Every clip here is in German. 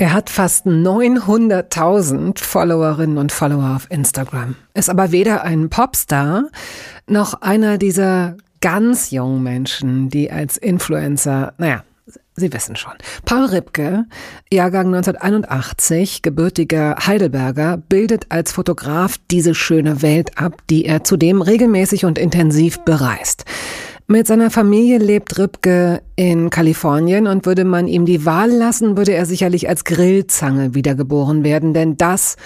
Er hat fast 900.000 Followerinnen und Follower auf Instagram, ist aber weder ein Popstar noch einer dieser ganz jungen Menschen, die als Influencer, naja, Sie wissen schon. Paul Ripke, Jahrgang 1981, gebürtiger Heidelberger, bildet als Fotograf diese schöne Welt ab, die er zudem regelmäßig und intensiv bereist. Mit seiner Familie lebt Ripke in Kalifornien und würde man ihm die Wahl lassen, würde er sicherlich als Grillzange wiedergeboren werden, denn das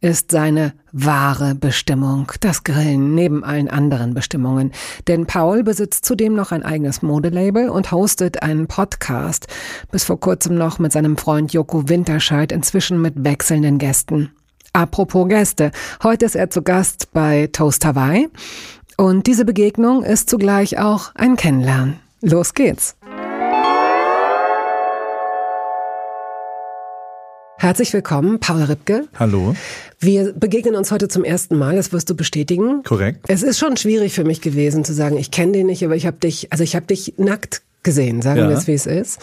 ist seine wahre Bestimmung, das Grillen neben allen anderen Bestimmungen. Denn Paul besitzt zudem noch ein eigenes Modelabel und hostet einen Podcast, bis vor kurzem noch mit seinem Freund Joko Winterscheid, inzwischen mit wechselnden Gästen. Apropos Gäste, heute ist er zu Gast bei Toast Hawaii und diese Begegnung ist zugleich auch ein Kennenlernen. Los geht's! Herzlich willkommen, Paul Ripke. Hallo. Wir begegnen uns heute zum ersten Mal, das wirst du bestätigen. Korrekt. Es ist schon schwierig für mich gewesen zu sagen, ich kenne den nicht, aber ich habe dich, also ich habe dich nackt gesehen, sagen ja. wir es, wie es ist.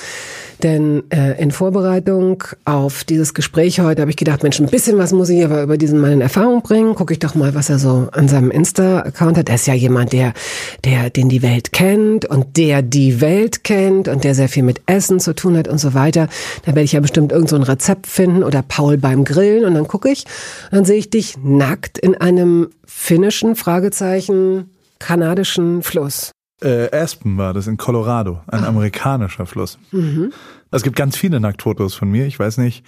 Denn äh, in Vorbereitung auf dieses Gespräch heute habe ich gedacht, Mensch, ein bisschen was muss ich aber über diesen Mann in Erfahrung bringen. Gucke ich doch mal, was er so an seinem Insta-Account hat. Er ist ja jemand, der, der, den die Welt kennt und der die Welt kennt und der sehr viel mit Essen zu tun hat und so weiter. Da werde ich ja bestimmt irgend so ein Rezept finden oder Paul beim Grillen und dann gucke ich und dann sehe ich dich nackt in einem finnischen Fragezeichen kanadischen Fluss. Äh, Aspen war das in Colorado, ein ah. amerikanischer Fluss. Mhm. Es gibt ganz viele Nacktfotos von mir. Ich weiß nicht,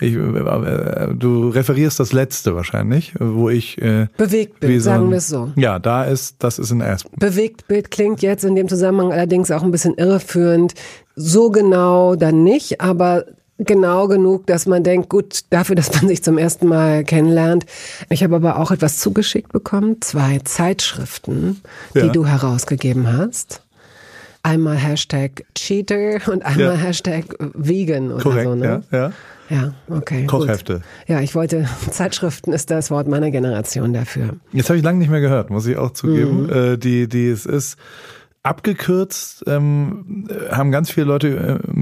ich, äh, du referierst das letzte wahrscheinlich, wo ich äh, Bewegtbild, so sagen wir es so. Ja, da ist, das ist in Aspen. Bewegtbild klingt jetzt in dem Zusammenhang allerdings auch ein bisschen irreführend. So genau dann nicht, aber genau genug, dass man denkt, gut, dafür, dass man sich zum ersten Mal kennenlernt. Ich habe aber auch etwas zugeschickt bekommen, zwei Zeitschriften, die ja. du herausgegeben hast. Einmal Hashtag Cheater und einmal ja. Hashtag Vegan oder Korrekt, so. Ne? Ja, ja. Ja, okay. Kochhefte. Gut. Ja, ich wollte, Zeitschriften ist das Wort meiner Generation dafür. Jetzt habe ich lange nicht mehr gehört, muss ich auch zugeben. Mhm. Äh, die, die, es ist, abgekürzt ähm, haben ganz viele Leute äh,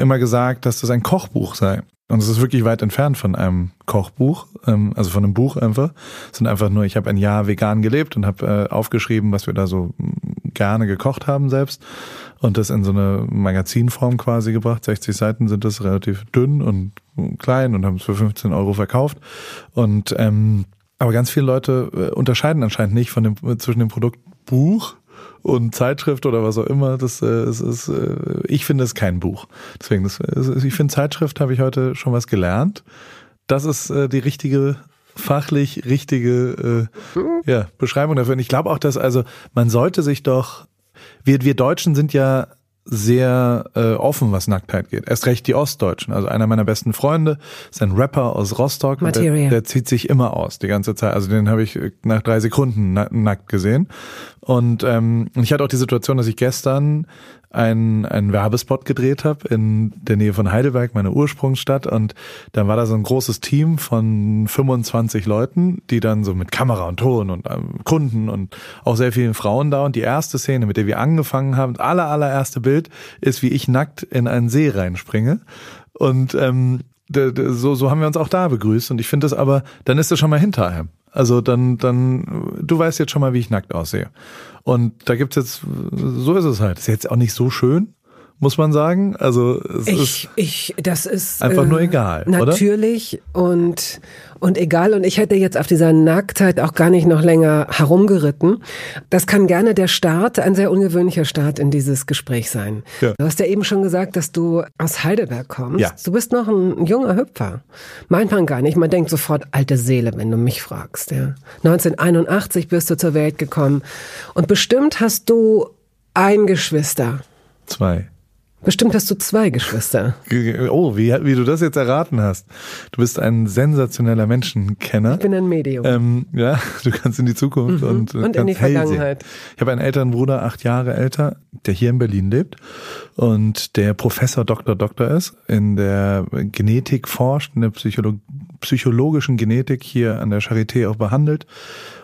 immer gesagt, dass das ein Kochbuch sei. Und es ist wirklich weit entfernt von einem Kochbuch, ähm, also von einem Buch einfach. Es sind einfach nur, ich habe ein Jahr vegan gelebt und habe äh, aufgeschrieben, was wir da so gerne gekocht haben selbst und das in so eine Magazinform quasi gebracht. 60 Seiten sind das relativ dünn und klein und haben es für 15 Euro verkauft. Und ähm, aber ganz viele Leute äh, unterscheiden anscheinend nicht von dem zwischen dem Produkt Buch und Zeitschrift oder was auch immer. Das, äh, ist, äh, ich finde es kein Buch. Deswegen, das, ich finde Zeitschrift habe ich heute schon was gelernt. Das ist äh, die richtige fachlich richtige äh, ja, Beschreibung dafür. Und ich glaube auch, dass also man sollte sich doch wir wir Deutschen sind ja sehr äh, offen, was Nacktheit geht. Erst recht die Ostdeutschen. Also einer meiner besten Freunde ist ein Rapper aus Rostock. Der, der zieht sich immer aus, die ganze Zeit. Also den habe ich nach drei Sekunden nackt gesehen. Und ähm, ich hatte auch die Situation, dass ich gestern einen, einen Werbespot gedreht habe in der Nähe von Heidelberg, meine Ursprungsstadt. Und dann war da so ein großes Team von 25 Leuten, die dann so mit Kamera und Ton und ähm, Kunden und auch sehr vielen Frauen da. Und die erste Szene, mit der wir angefangen haben, aller, allererste Bild, ist, wie ich nackt in einen See reinspringe. Und ähm, so, so haben wir uns auch da begrüßt. Und ich finde das aber, dann ist das schon mal hinterher. Also dann, dann, du weißt jetzt schon mal, wie ich nackt aussehe. Und da gibt's jetzt, so ist es halt. Ist jetzt auch nicht so schön, muss man sagen. Also es ich, ist ich, das ist einfach äh, nur egal. Natürlich oder? und und egal. Und ich hätte jetzt auf dieser Nacktheit auch gar nicht noch länger herumgeritten. Das kann gerne der Start, ein sehr ungewöhnlicher Start in dieses Gespräch sein. Ja. Du hast ja eben schon gesagt, dass du aus Heidelberg kommst. Ja. Du bist noch ein junger Hüpfer. Meint man gar nicht. Man denkt sofort alte Seele, wenn du mich fragst. Ja. 1981 bist du zur Welt gekommen und bestimmt hast du ein Geschwister. Zwei. Bestimmt hast du zwei Geschwister. Oh, wie, wie du das jetzt erraten hast. Du bist ein sensationeller Menschenkenner. Ich bin ein Medium. Ähm, ja, du kannst in die Zukunft Mhm. und, Und in die hell sehen. Vergangenheit. Ich habe einen älteren Bruder, acht Jahre älter, der hier in Berlin lebt und der Professor Dr. Doktor ist, in der Genetik forscht, in der Psycholo psychologischen Genetik hier an der Charité auch behandelt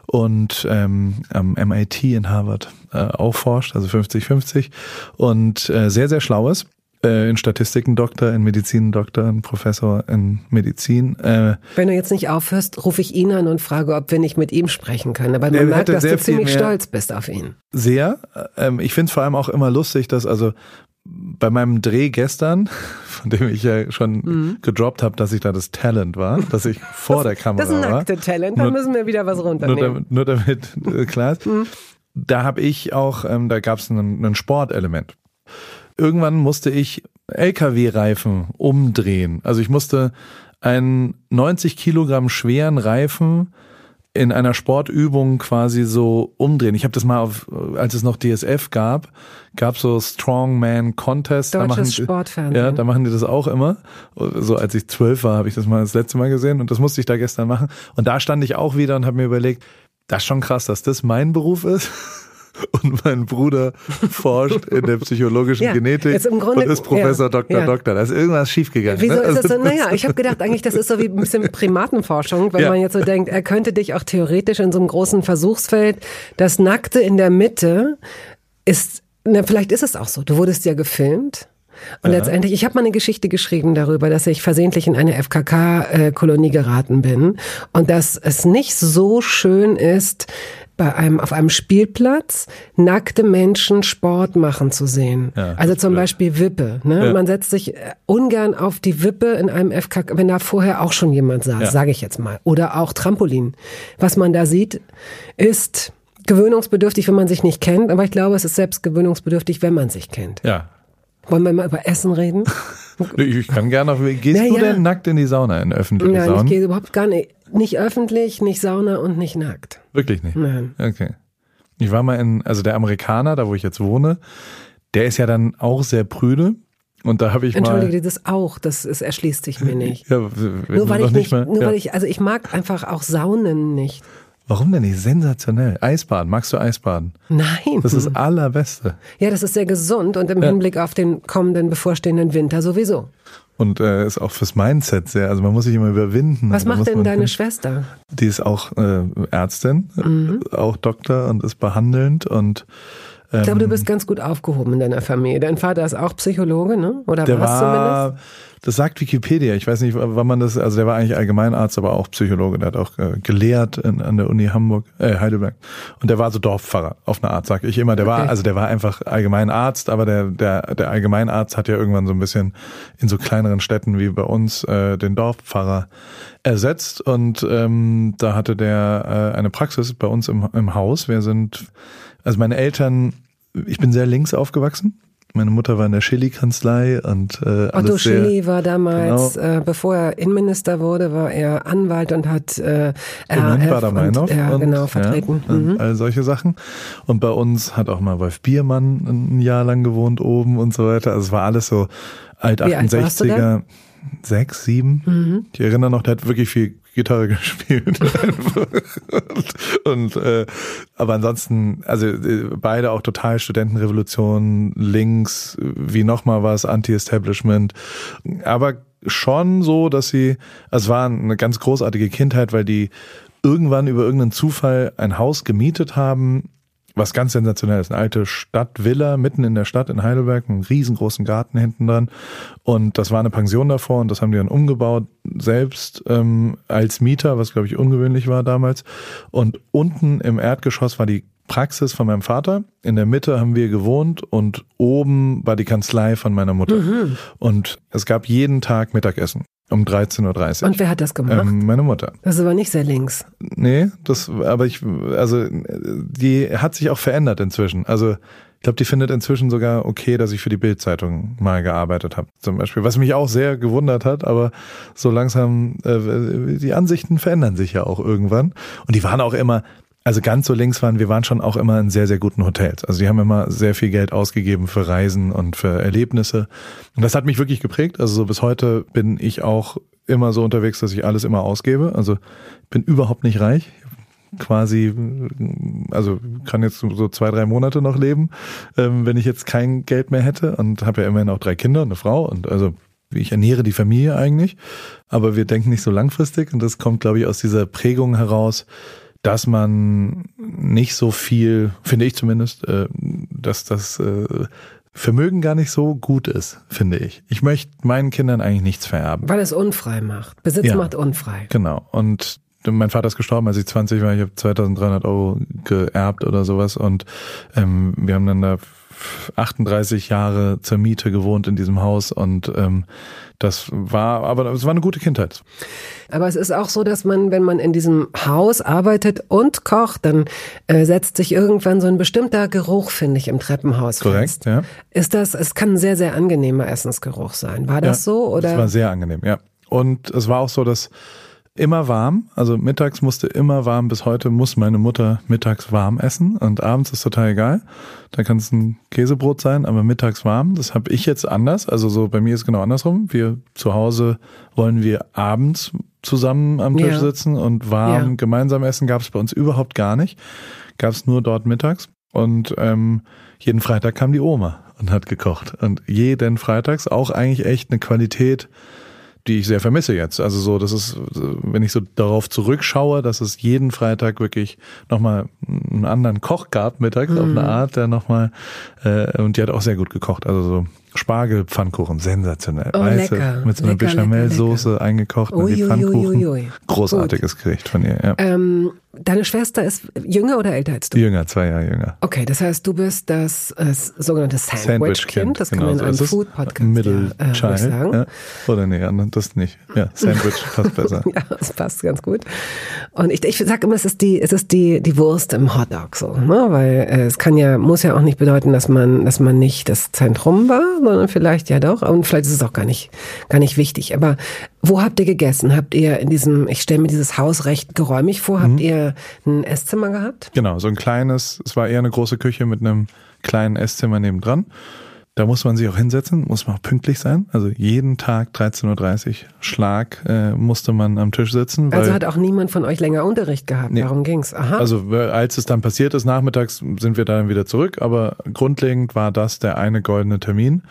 und ähm, am MIT in Harvard äh, auch forscht, also 50-50 und äh, sehr, sehr schlau ist. Äh, in Statistiken Doktor, in Medizin Doktor, ein Professor in Medizin. Äh, Wenn du jetzt nicht aufhörst, rufe ich ihn an und frage, ob wir nicht mit ihm sprechen können. Aber man merkt, dass du ziemlich stolz bist auf ihn. Sehr. Ähm, ich finde es vor allem auch immer lustig, dass also bei meinem Dreh gestern, von dem ich ja schon Mhm. gedroppt habe, dass ich da das Talent war, dass ich vor der Kamera Das ist ein war. nackte Talent, da Nur- müssen wir wieder was Nur runternehmen. damit, nur damit äh, klar ist. Mhm. Da habe ich auch, ähm, da gab es ein, ein Sportelement. Irgendwann musste ich LKW-Reifen umdrehen. Also ich musste einen 90 Kilogramm schweren Reifen in einer Sportübung quasi so umdrehen. Ich habe das mal auf, als es noch DSF gab, gab so Strongman Contest. da Deutsches machen, Sportfernsehen. Ja, da machen die das auch immer. So als ich zwölf war, habe ich das mal das letzte Mal gesehen und das musste ich da gestern machen. Und da stand ich auch wieder und habe mir überlegt, das ist schon krass, dass das mein Beruf ist. Und mein Bruder forscht in der psychologischen Ja, Genetik jetzt im Grunde- und ist Professor ja, Doktor ja. Doktor. Da ist irgendwas schiefgegangen. Wieso ne? ist das Also so? Naja, ich habe gedacht, eigentlich, das ist so wie ein bisschen Primatenforschung, wenn Ja. man jetzt so denkt, er könnte dich auch theoretisch in so einem großen Versuchsfeld, das Nackte in der Mitte ist, na, vielleicht ist es auch so. Du wurdest ja gefilmt. Und letztendlich, ich habe mal eine Geschichte geschrieben darüber, dass ich versehentlich in eine FKK-Kolonie geraten bin und dass es nicht so schön ist, bei einem, auf einem Spielplatz nackte Menschen Sport machen zu sehen. Ja, also zum blöd. Beispiel Wippe. Ne? Ja. Man setzt sich äh, ungern auf die Wippe in einem FKK, wenn da vorher auch schon jemand saß, Ja. sage ich jetzt mal. Oder auch Trampolin. Was man da sieht, ist gewöhnungsbedürftig, wenn man sich nicht kennt, aber ich glaube, es ist selbst gewöhnungsbedürftig, wenn man sich kennt. ja. Wollen wir mal über Essen reden? Ich kann gerne auf. Gehst Na du ja. denn nackt in die Sauna, in öffentliche Nein, ich Saunen? gehe überhaupt gar nicht. Nicht öffentlich, nicht Sauna und nicht nackt. Wirklich nicht. Nein. Okay. Ich war mal in, also der Amerikaner, da wo ich jetzt wohne, der ist ja dann auch sehr prüde. Und da habe ich Entschuldige, mal. dieses auch, das ist, erschließt sich mir nicht. Ja, Nur weil ich nicht, mal, nur ja. weil ich, also ich mag einfach auch Saunen nicht. Warum denn nicht? Sensationell. Eisbaden. Magst du Eisbaden? Nein. Das ist das Allerbeste. Ja, das ist sehr gesund und im Ja. Hinblick auf den kommenden bevorstehenden Winter sowieso. Und äh, ist auch fürs Mindset sehr. Also man muss sich immer überwinden. Was macht denn deine Schwester? Die ist auch äh, Ärztin, Mhm. auch Doktor und ist behandelnd und Ich glaube, Ähm. du bist ganz gut aufgehoben in deiner Familie. Dein Vater ist auch Psychologe, ne? Oder Der war's war, das sagt Wikipedia. Ich weiß nicht, wann man das, also der war eigentlich Allgemeinarzt, aber auch Psychologe. Der hat auch äh, gelehrt in, an der Uni Hamburg, äh, Heidelberg. Und der war so Dorfpfarrer auf eine Art, sag ich immer. Der war, Okay. also der war einfach Allgemeinarzt, aber der, der, der Allgemeinarzt hat ja irgendwann so ein bisschen in so kleineren Städten wie bei uns äh, den Dorfpfarrer ersetzt. Und ähm, da hatte der äh, eine Praxis bei uns im, im Haus. Wir sind, also meine Eltern, ich bin sehr links aufgewachsen. Meine Mutter war in der Schilly-Kanzlei und äh, Otto alles sehr, Schilly war damals, Genau. äh, bevor er Innenminister wurde, war er Anwalt und hat äh, RAF Baader-Meinhof und, ja, und, genau, vertreten. Ja, mhm. und all solche Sachen. Und bei uns hat auch mal Wolf Biermann ein Jahr lang gewohnt oben und so weiter. Also es war alles so alt Wie alt warst du da? Mhm. 68er, sechs, sieben. Ich erinnere noch, der hat wirklich viel Gitarre gespielt. und, und äh, aber ansonsten, also äh, beide auch total Studentenrevolution, links, wie nochmal was, Anti-Establishment. Aber schon so, dass sie, es war eine ganz großartige Kindheit, weil die irgendwann über irgendeinen Zufall ein Haus gemietet haben, was ganz sensationell ist. Eine alte Stadtvilla mitten in der Stadt in Heidelberg, einen riesengroßen Garten hinten dran. Und das war eine Pension davor und das haben die dann umgebaut, selbst ähm, als Mieter, was glaube ich ungewöhnlich war damals. Und unten im Erdgeschoss war die Praxis von meinem Vater. In der Mitte haben wir gewohnt und oben war die Kanzlei von meiner Mutter. Und es gab jeden Tag Mittagessen um 13.30 Uhr. Und wer hat das gemacht? Ähm, meine Mutter. das ist aber nicht sehr links. Nee, das, aber ich, also, die hat sich auch verändert inzwischen. Also, ich glaube, die findet inzwischen sogar okay, dass ich für die Bild-Zeitung mal gearbeitet habe, zum Beispiel. Was mich auch sehr gewundert hat, aber so langsam, äh, die Ansichten verändern sich ja auch irgendwann. Und die waren auch immer, also ganz so links waren, wir waren schon auch immer in sehr, sehr guten Hotels. Also die haben immer sehr viel Geld ausgegeben für Reisen und für Erlebnisse. Und das hat mich wirklich geprägt. Also so bis heute bin ich auch immer so unterwegs, dass ich alles immer ausgebe. Also bin überhaupt nicht reich. Quasi, also kann jetzt so zwei, drei Monate noch leben, ähm, wenn ich jetzt kein Geld mehr hätte und habe ja immerhin auch drei Kinder und eine Frau und also ich ernähre die Familie eigentlich, aber wir denken nicht so langfristig und das kommt, glaube ich, aus dieser Prägung heraus, dass man nicht so viel, finde ich zumindest, äh, dass das äh, Vermögen gar nicht so gut ist, finde ich. Ich möchte meinen Kindern eigentlich nichts vererben. Weil es unfrei macht. Besitz ja, macht unfrei. Genau. Und mein Vater ist gestorben, als ich 20 war. Ich habe 2300 Euro geerbt oder sowas. Und ähm, wir haben dann da 38 Jahre zur Miete gewohnt in diesem Haus und ähm, das war, aber es war eine gute Kindheit. Aber es ist auch so, dass man, wenn man in diesem Haus arbeitet und kocht, dann äh, setzt sich irgendwann so ein bestimmter Geruch, finde ich, im Treppenhaus Korrekt, fest. ja. Ist das, es kann ein sehr, sehr angenehmer Essensgeruch sein. War das ja, so? Oder? Es war sehr angenehm, ja. Und es war auch so, dass immer warm. Also mittags musste immer warm. Bis heute muss meine Mutter mittags warm essen und abends ist total egal. Da kann es ein Käsebrot sein, aber mittags warm. Das habe ich jetzt anders. Also so bei mir ist genau andersrum. Wir zu Hause wollen wir abends zusammen am Tisch ja. sitzen und warm ja. gemeinsam essen. Gab es bei uns überhaupt gar nicht. Gab es nur dort mittags. Und ähm, jeden Freitag kam die Oma und hat gekocht. Und jeden Freitags auch eigentlich echt eine Qualität die ich sehr vermisse jetzt. Also so, das ist, wenn ich so darauf zurückschaue, dass es jeden Freitag wirklich nochmal einen anderen Koch gab mittags mhm. auf eine Art, der nochmal, äh, und die hat auch sehr gut gekocht. Also so Spargelpfannkuchen, sensationell. Oh, Weiße, lecker. mit so einer Bechamel-Soße eingekocht. Ui, die Pfannkuchen. Ui, ui, Großartiges Gut. Gericht von ihr, ja. Ähm, deine Schwester ist jünger oder älter als du? Jünger, zwei Jahre jünger. Okay, das heißt, du bist das äh, sogenannte Sandwich-Kind. das kann genau, man in einem Food-Podcast Middle ja, äh, Child, sagen. Ja. Oder nee, das nicht. Ja, Sandwich passt besser. ja, das passt ganz gut. Und ich, ich sage immer, es ist die, es ist die, die Wurst im Hotdog so, ne? Weil äh, es kann ja, muss ja auch nicht bedeuten, dass man, dass man nicht das Zentrum war, sondern vielleicht ja doch. Und vielleicht ist es auch gar nicht, gar nicht wichtig. Aber wo habt ihr gegessen? Habt ihr in diesem, ich stelle mir dieses Haus recht geräumig vor, habt mhm. ihr ein Esszimmer gehabt? Genau, so ein kleines, es war eher eine große Küche mit einem kleinen Esszimmer nebendran. Da muss man sich auch hinsetzen, muss man auch pünktlich sein. Also jeden Tag 13.30 Uhr Schlag äh, musste man am Tisch sitzen. also hat auch niemand von euch länger Unterricht gehabt. Nee. Darum ging's. Aha. Also als es dann passiert ist, nachmittags sind wir dann wieder zurück. Aber grundlegend war das der eine goldene Termin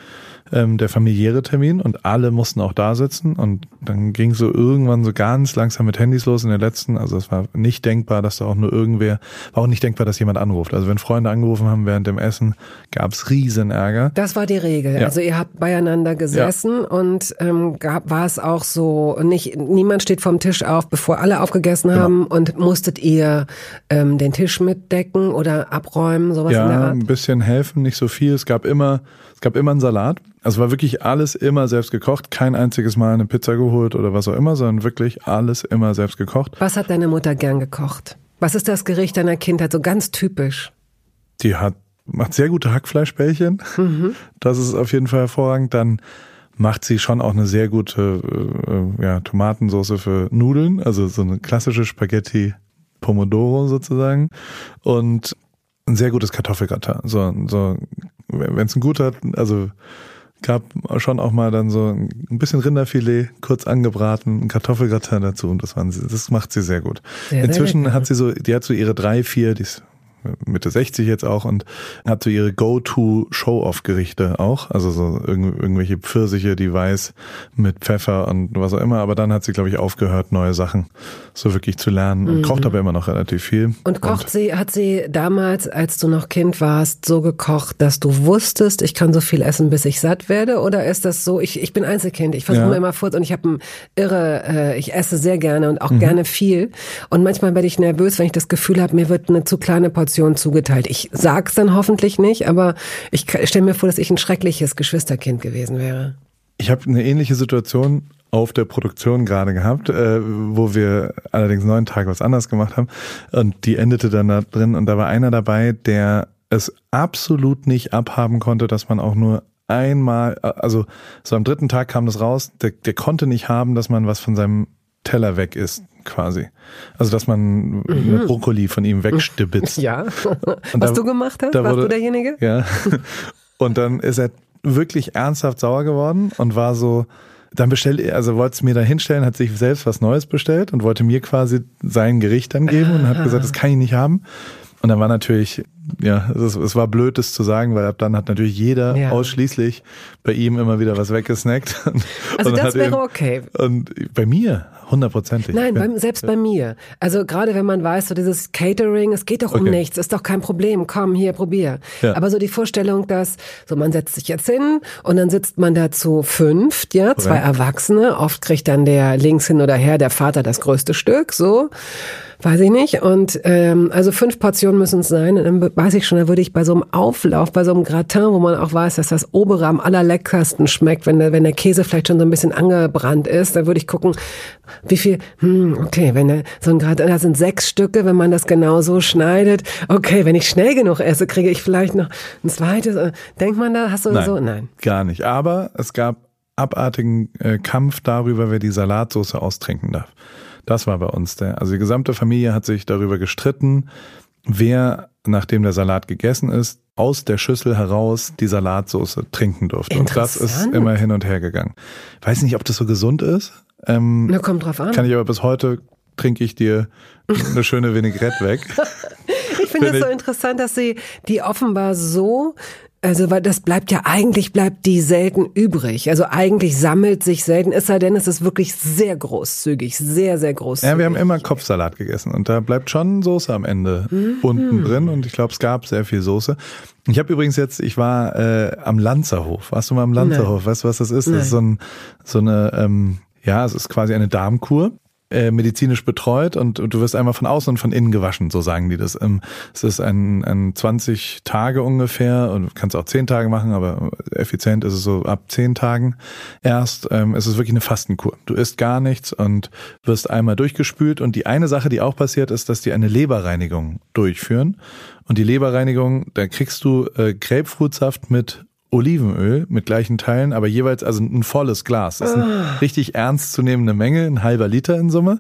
ähm, der familiäre Termin und alle mussten auch da sitzen und dann ging so irgendwann so ganz langsam mit Handys los in der letzten, also es war nicht denkbar, dass da auch nur irgendwer, war auch nicht denkbar, dass jemand anruft. Also wenn Freunde angerufen haben während dem Essen, gab es riesen Ärger. Das war die Regel. Ja. Also ihr habt beieinander gesessen ja. und ähm, gab, war es auch so, nicht niemand steht vom Tisch auf, bevor alle aufgegessen genau. haben und musstet ihr ähm, den Tisch mitdecken oder abräumen, sowas ja, in der Art? ein bisschen helfen, nicht so viel. Es gab immer, es gab immer einen Salat also war wirklich alles immer selbst gekocht, kein einziges Mal eine Pizza geholt oder was auch immer, sondern wirklich alles immer selbst gekocht. Was hat deine Mutter gern gekocht? Was ist das Gericht deiner Kindheit so ganz typisch? Die hat macht sehr gute Hackfleischbällchen. Mhm. Das ist auf jeden Fall hervorragend. Dann macht sie schon auch eine sehr gute äh, ja, Tomatensauce für Nudeln, also so eine klassische Spaghetti Pomodoro sozusagen und ein sehr gutes Kartoffelgratin. So, so wenn es ein guter, also gab schon auch mal dann so ein bisschen Rinderfilet, kurz angebraten, Kartoffelgratin dazu und das, waren sie, das macht sie sehr gut. Sehr, Inzwischen sehr hat sie so, die hat so ihre drei, vier, die ist Mitte 60 jetzt auch und hat so ihre Go-To-Show-Off-Gerichte auch. Also so irgendw irgendwelche Pfirsiche, die weiß mit Pfeffer und was auch immer. Aber dann hat sie, glaube ich, aufgehört, neue Sachen so wirklich zu lernen und mhm. kocht aber immer noch relativ viel. Und kocht und sie, hat sie damals, als du noch Kind warst, so gekocht, dass du wusstest, ich kann so viel essen, bis ich satt werde? Oder ist das so, ich, ich bin Einzelkind, ich versuche ja. immer fort und ich habe ein irre, äh, ich esse sehr gerne und auch mhm. gerne viel. Und manchmal werde ich nervös, wenn ich das Gefühl habe, mir wird eine zu kleine Portion Portion zugeteilt. Ich sag's dann hoffentlich nicht, aber ich stelle mir vor, dass ich ein schreckliches Geschwisterkind gewesen wäre. Ich habe eine ähnliche Situation auf der Produktion gerade gehabt, äh, wo wir allerdings neun Tage was anders gemacht haben und die endete dann da drin und da war einer dabei, der es absolut nicht abhaben konnte, dass man auch nur einmal, also so am dritten Tag kam das raus, der, der konnte nicht haben, dass man was von seinem Teller weg isst quasi. Also dass man mhm. Brokkoli von ihm wegstibitzt. Ja. Was da, du gemacht hast, warst wurde, du derjenige? Ja. Und dann ist er wirklich ernsthaft sauer geworden und war so, dann bestellt er, also wollte es mir da hinstellen, hat sich selbst was Neues bestellt und wollte mir quasi sein Gericht dann geben und hat gesagt, das kann ich nicht haben. Und dann war natürlich, ja, es, es war blöd, das zu sagen, weil ab dann hat natürlich jeder ja. ausschließlich bei ihm immer wieder was weggesnackt. Also das wäre eben, okay. Und bei mir hundertprozentig. Nein, beim, selbst bei mir. Also gerade wenn man weiß, so dieses Catering, es geht doch okay. um nichts, ist doch kein Problem, komm, hier, probier. Ja. Aber so die Vorstellung, dass, so man setzt sich jetzt hin und dann sitzt man da zu fünft, ja, zwei Erwachsene, oft kriegt dann der links hin oder her, der Vater das größte Stück, so weiß ich nicht. Und ähm, also fünf Portionen müssen es sein. Und dann weiß ich schon, da würde ich bei so einem Auflauf, bei so einem Gratin, wo man auch weiß, dass das obere am allerleckersten schmeckt, wenn der, wenn der Käse vielleicht schon so ein bisschen angebrannt ist, dann würde ich gucken, wie viel, hm, okay, wenn der, so ein Gratin, da sind sechs Stücke, wenn man das genau so schneidet. Okay, wenn ich schnell genug esse, kriege ich vielleicht noch ein zweites. Denkt man da, hast du Nein, so? Nein. Gar nicht. Aber es gab abartigen äh, Kampf darüber, wer die Salatsauce austrinken darf. Das war bei uns der. Also die gesamte Familie hat sich darüber gestritten, wer, nachdem der Salat gegessen ist, aus der Schüssel heraus die Salatsauce trinken durfte. Und das ist immer hin und her gegangen. Weiß nicht, ob das so gesund ist. Ähm, Na, kommt drauf an. Kann ich aber bis heute trinke ich dir eine schöne Vinaigrette weg. ich finde es so interessant, dass sie die offenbar so also, weil das bleibt ja, eigentlich bleibt die selten übrig. Also eigentlich sammelt sich selten, es sei denn, es ist wirklich sehr großzügig, sehr, sehr großzügig. Ja, wir haben immer Kopfsalat gegessen und da bleibt schon Soße am Ende mhm. unten drin und ich glaube, es gab sehr viel Soße. Ich habe übrigens jetzt, ich war äh, am Lanzerhof. Warst du mal am Lanzerhof? Nein. Weißt du, was das ist? Nein. Das ist so, ein, so eine, ähm, ja, es ist quasi eine Darmkur äh, medizinisch betreut und, du wirst einmal von außen und von innen gewaschen, so sagen die das. Ähm, es ist ein, ein 20 Tage ungefähr und du kannst auch 10 Tage machen, aber effizient ist es so ab 10 Tagen erst. Ähm, es ist wirklich eine Fastenkur. Du isst gar nichts und wirst einmal durchgespült und die eine Sache, die auch passiert, ist, dass die eine Leberreinigung durchführen. Und die Leberreinigung, da kriegst du äh, Grapefruitsaft mit Olivenöl mit gleichen Teilen, aber jeweils also ein volles Glas. Das ist eine ah. richtig ernstzunehmende Menge, ein halber Liter in Summe.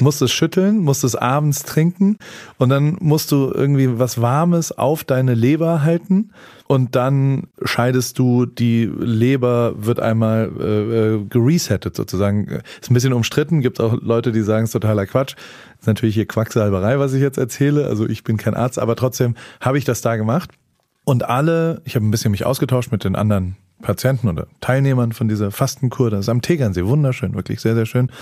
Musst es schütteln, musst es abends trinken und dann musst du irgendwie was Warmes auf deine Leber halten und dann scheidest du, die Leber wird einmal äh, äh geresettet sozusagen. Ist ein bisschen umstritten, gibt auch Leute, die sagen, es ist totaler Quatsch. Das ist natürlich hier Quacksalberei, was ich jetzt erzähle. Also ich bin kein Arzt, aber trotzdem habe ich das da gemacht. Und alle, ich habe ein bisschen mich ausgetauscht mit den anderen Patienten oder Teilnehmern von dieser Fastenkur, das ist am Tegernsee, wunderschön, wirklich sehr, sehr schön.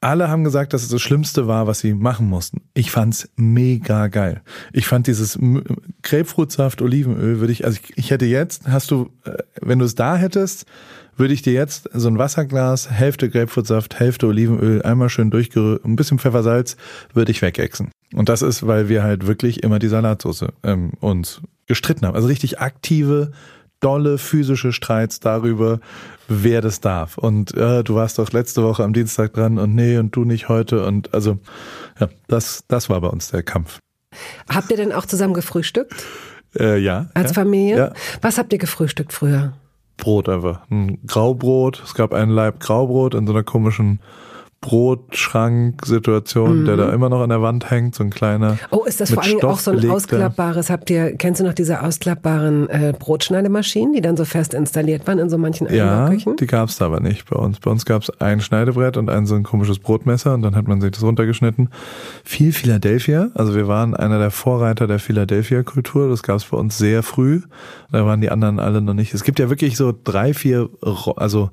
Alle haben gesagt, dass es das Schlimmste war, was sie machen mussten. Ich fand's mega geil. Ich fand dieses Grapefruitsaft, Olivenöl, würde ich, also ich, ich hätte jetzt, hast du, äh, wenn du es da hättest, würde ich dir jetzt so ein Wasserglas, Hälfte Grapefruitsaft, Hälfte Olivenöl, einmal schön durchgerührt, ein bisschen Pfeffersalz, würde ich wegexen. Und das ist, weil wir halt wirklich immer die Salatsauce ähm, uns gestritten haben. Also richtig aktive, dolle physische Streits darüber, wer das darf. Und äh, du warst doch letzte Woche am Dienstag dran und nee und du nicht heute. Und also, ja, das, das war bei uns der Kampf. Habt ihr denn auch zusammen gefrühstückt? Äh, ja. Als ja, Familie? Ja. Was habt ihr gefrühstückt früher? Brot einfach. Ein Graubrot. Es gab einen Leib Graubrot in so einer komischen Brotschrank-Situation, mhm. der da immer noch an der Wand hängt, so ein kleiner. Oh, ist das vor allem auch so ein ausklappbares, habt ihr, kennst du noch diese ausklappbaren äh, Brotschneidemaschinen, die dann so fest installiert waren in so manchen Ja, die gab es da aber nicht bei uns. Bei uns gab es ein Schneidebrett und ein so ein komisches Brotmesser und dann hat man sich das runtergeschnitten. Viel Philadelphia, also wir waren einer der Vorreiter der Philadelphia-Kultur, das gab es bei uns sehr früh. Da waren die anderen alle noch nicht. Es gibt ja wirklich so drei, vier, also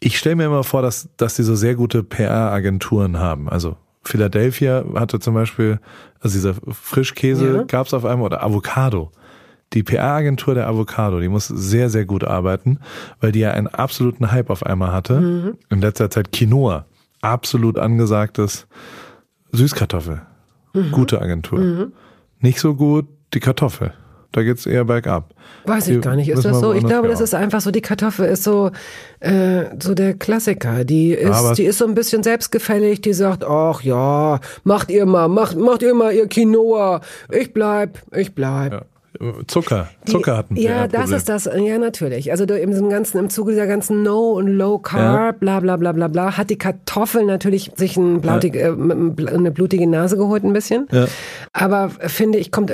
ich stelle mir immer vor, dass, dass die so sehr gute PR-Agenturen haben. Also Philadelphia hatte zum Beispiel, also dieser Frischkäse ja. gab es auf einmal, oder Avocado. Die PR-Agentur der Avocado, die muss sehr, sehr gut arbeiten, weil die ja einen absoluten Hype auf einmal hatte. Mhm. In letzter Zeit Quinoa, absolut angesagtes Süßkartoffel. Mhm. Gute Agentur. Mhm. Nicht so gut die Kartoffel. Da geht's eher bergab. Weiß ich gar nicht. Ist das so? Ich glaube, das ist einfach so, die Kartoffel ist so, äh, so der Klassiker. Die ist, die ist so ein bisschen selbstgefällig, die sagt, ach ja, macht ihr mal, macht, macht ihr mal ihr Quinoa. Ich bleib, ich bleib. Ja. Zucker. Zucker die, hatten Ja, das ist das, ja, natürlich. Also im ganzen, im Zuge dieser ganzen No- und Low-Carb, ja. bla, bla, bla, bla, bla, hat die Kartoffel natürlich sich ein blautig, ja. äh, eine blutige Nase geholt ein bisschen. Ja. Aber finde ich, kommt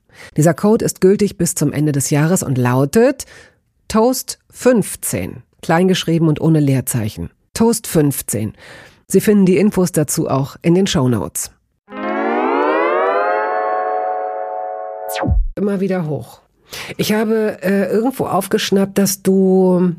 Dieser Code ist gültig bis zum Ende des Jahres und lautet Toast 15, kleingeschrieben und ohne Leerzeichen. Toast 15. Sie finden die Infos dazu auch in den Show Notes. Immer wieder hoch. Ich habe äh, irgendwo aufgeschnappt, dass du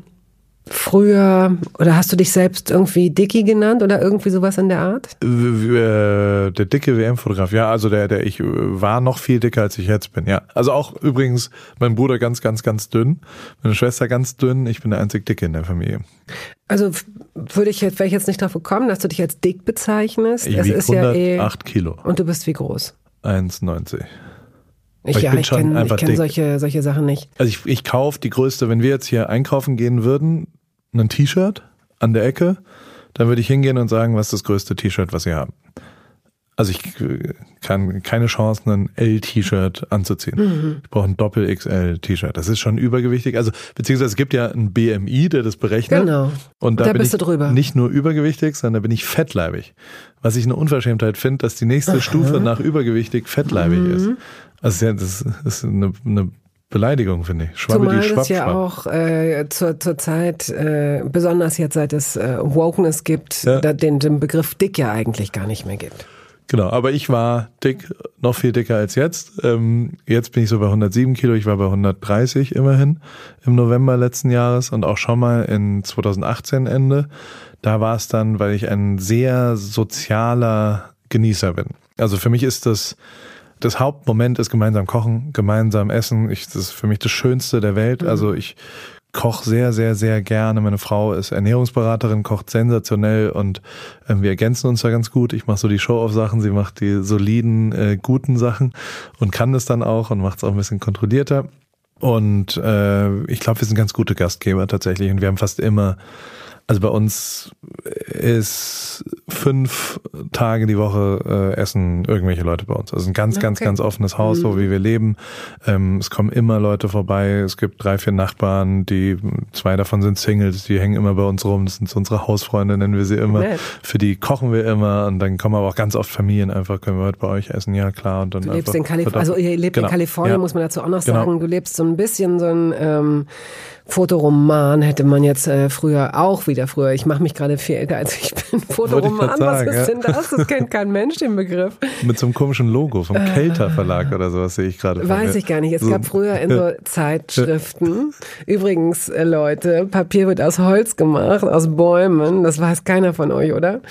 früher, oder hast du dich selbst irgendwie Dicky genannt oder irgendwie sowas in der Art? Äh, der dicke WM-Fotograf, ja, also der, der, ich war noch viel dicker, als ich jetzt bin, ja. Also auch übrigens mein Bruder ganz, ganz, ganz dünn, meine Schwester ganz dünn, ich bin der einzig Dicke in der Familie. Also würde ich jetzt, wäre ich jetzt nicht darauf gekommen, dass du dich als dick bezeichnest. Ich es ist 108 ja eh, Kilo. Und du bist wie groß? 1,90. Ich, ja, ich kenne kenn solche, solche Sachen nicht. Also ich, ich kaufe die größte, wenn wir jetzt hier einkaufen gehen würden, ein T-Shirt an der Ecke, dann würde ich hingehen und sagen, was ist das größte T-Shirt, was Sie haben. Also ich kann keine Chance, ein L-T-Shirt anzuziehen. Mhm. Ich brauche ein Doppel-XL-T-Shirt. Das ist schon übergewichtig. Also beziehungsweise es gibt ja ein BMI, der das berechnet. Genau. Und da, da bin bist ich du drüber. nicht nur übergewichtig, sondern da bin ich fettleibig. Was ich eine Unverschämtheit finde, dass die nächste Aha. Stufe nach übergewichtig fettleibig mhm. ist. Also ja, das ist eine, eine Beleidigung, finde ich. Schwabbel Zumal die Schwabb, es ja auch äh, zur, zur Zeit, äh, besonders jetzt seit es äh, Wokeness gibt, ja. den, den Begriff dick ja eigentlich gar nicht mehr gibt. Genau, aber ich war dick, noch viel dicker als jetzt. Ähm, jetzt bin ich so bei 107 Kilo, ich war bei 130 immerhin im November letzten Jahres und auch schon mal in 2018 Ende. Da war es dann, weil ich ein sehr sozialer Genießer bin. Also für mich ist das das Hauptmoment ist gemeinsam kochen, gemeinsam essen. Ich, das ist für mich das Schönste der Welt. Mhm. Also ich koche sehr, sehr, sehr gerne. Meine Frau ist Ernährungsberaterin, kocht sensationell und äh, wir ergänzen uns da ganz gut. Ich mache so die Show-off-Sachen, sie macht die soliden, äh, guten Sachen und kann das dann auch und macht es auch ein bisschen kontrollierter. Und äh, ich glaube, wir sind ganz gute Gastgeber tatsächlich und wir haben fast immer also bei uns ist fünf Tage die Woche äh, essen irgendwelche Leute bei uns. Also ein ganz, okay. ganz, ganz offenes Haus, mhm. wo wie wir leben. Ähm, es kommen immer Leute vorbei. Es gibt drei, vier Nachbarn, die zwei davon sind Singles, die hängen immer bei uns rum. Das sind so unsere Hausfreunde, nennen wir sie immer. Nett. Für die kochen wir immer und dann kommen aber auch ganz oft Familien einfach, können wir heute bei euch essen, ja klar. Und dann du lebst in Kalifornien, also ihr lebt genau. in Kalifornien, ja. muss man dazu auch noch genau. sagen. Du lebst so ein bisschen so ein ähm, Fotoroman hätte man jetzt äh, früher auch wieder früher. Ich mache mich gerade viel älter als ich bin. Fotoroman, ich was ist ja. denn das? Das kennt kein Mensch den Begriff. Mit so einem komischen Logo vom äh, Kelter Verlag oder sowas sehe ich gerade. Weiß ich gar nicht. Es so. gab früher in so Zeitschriften. Übrigens, äh, Leute, Papier wird aus Holz gemacht, aus Bäumen. Das weiß keiner von euch, oder?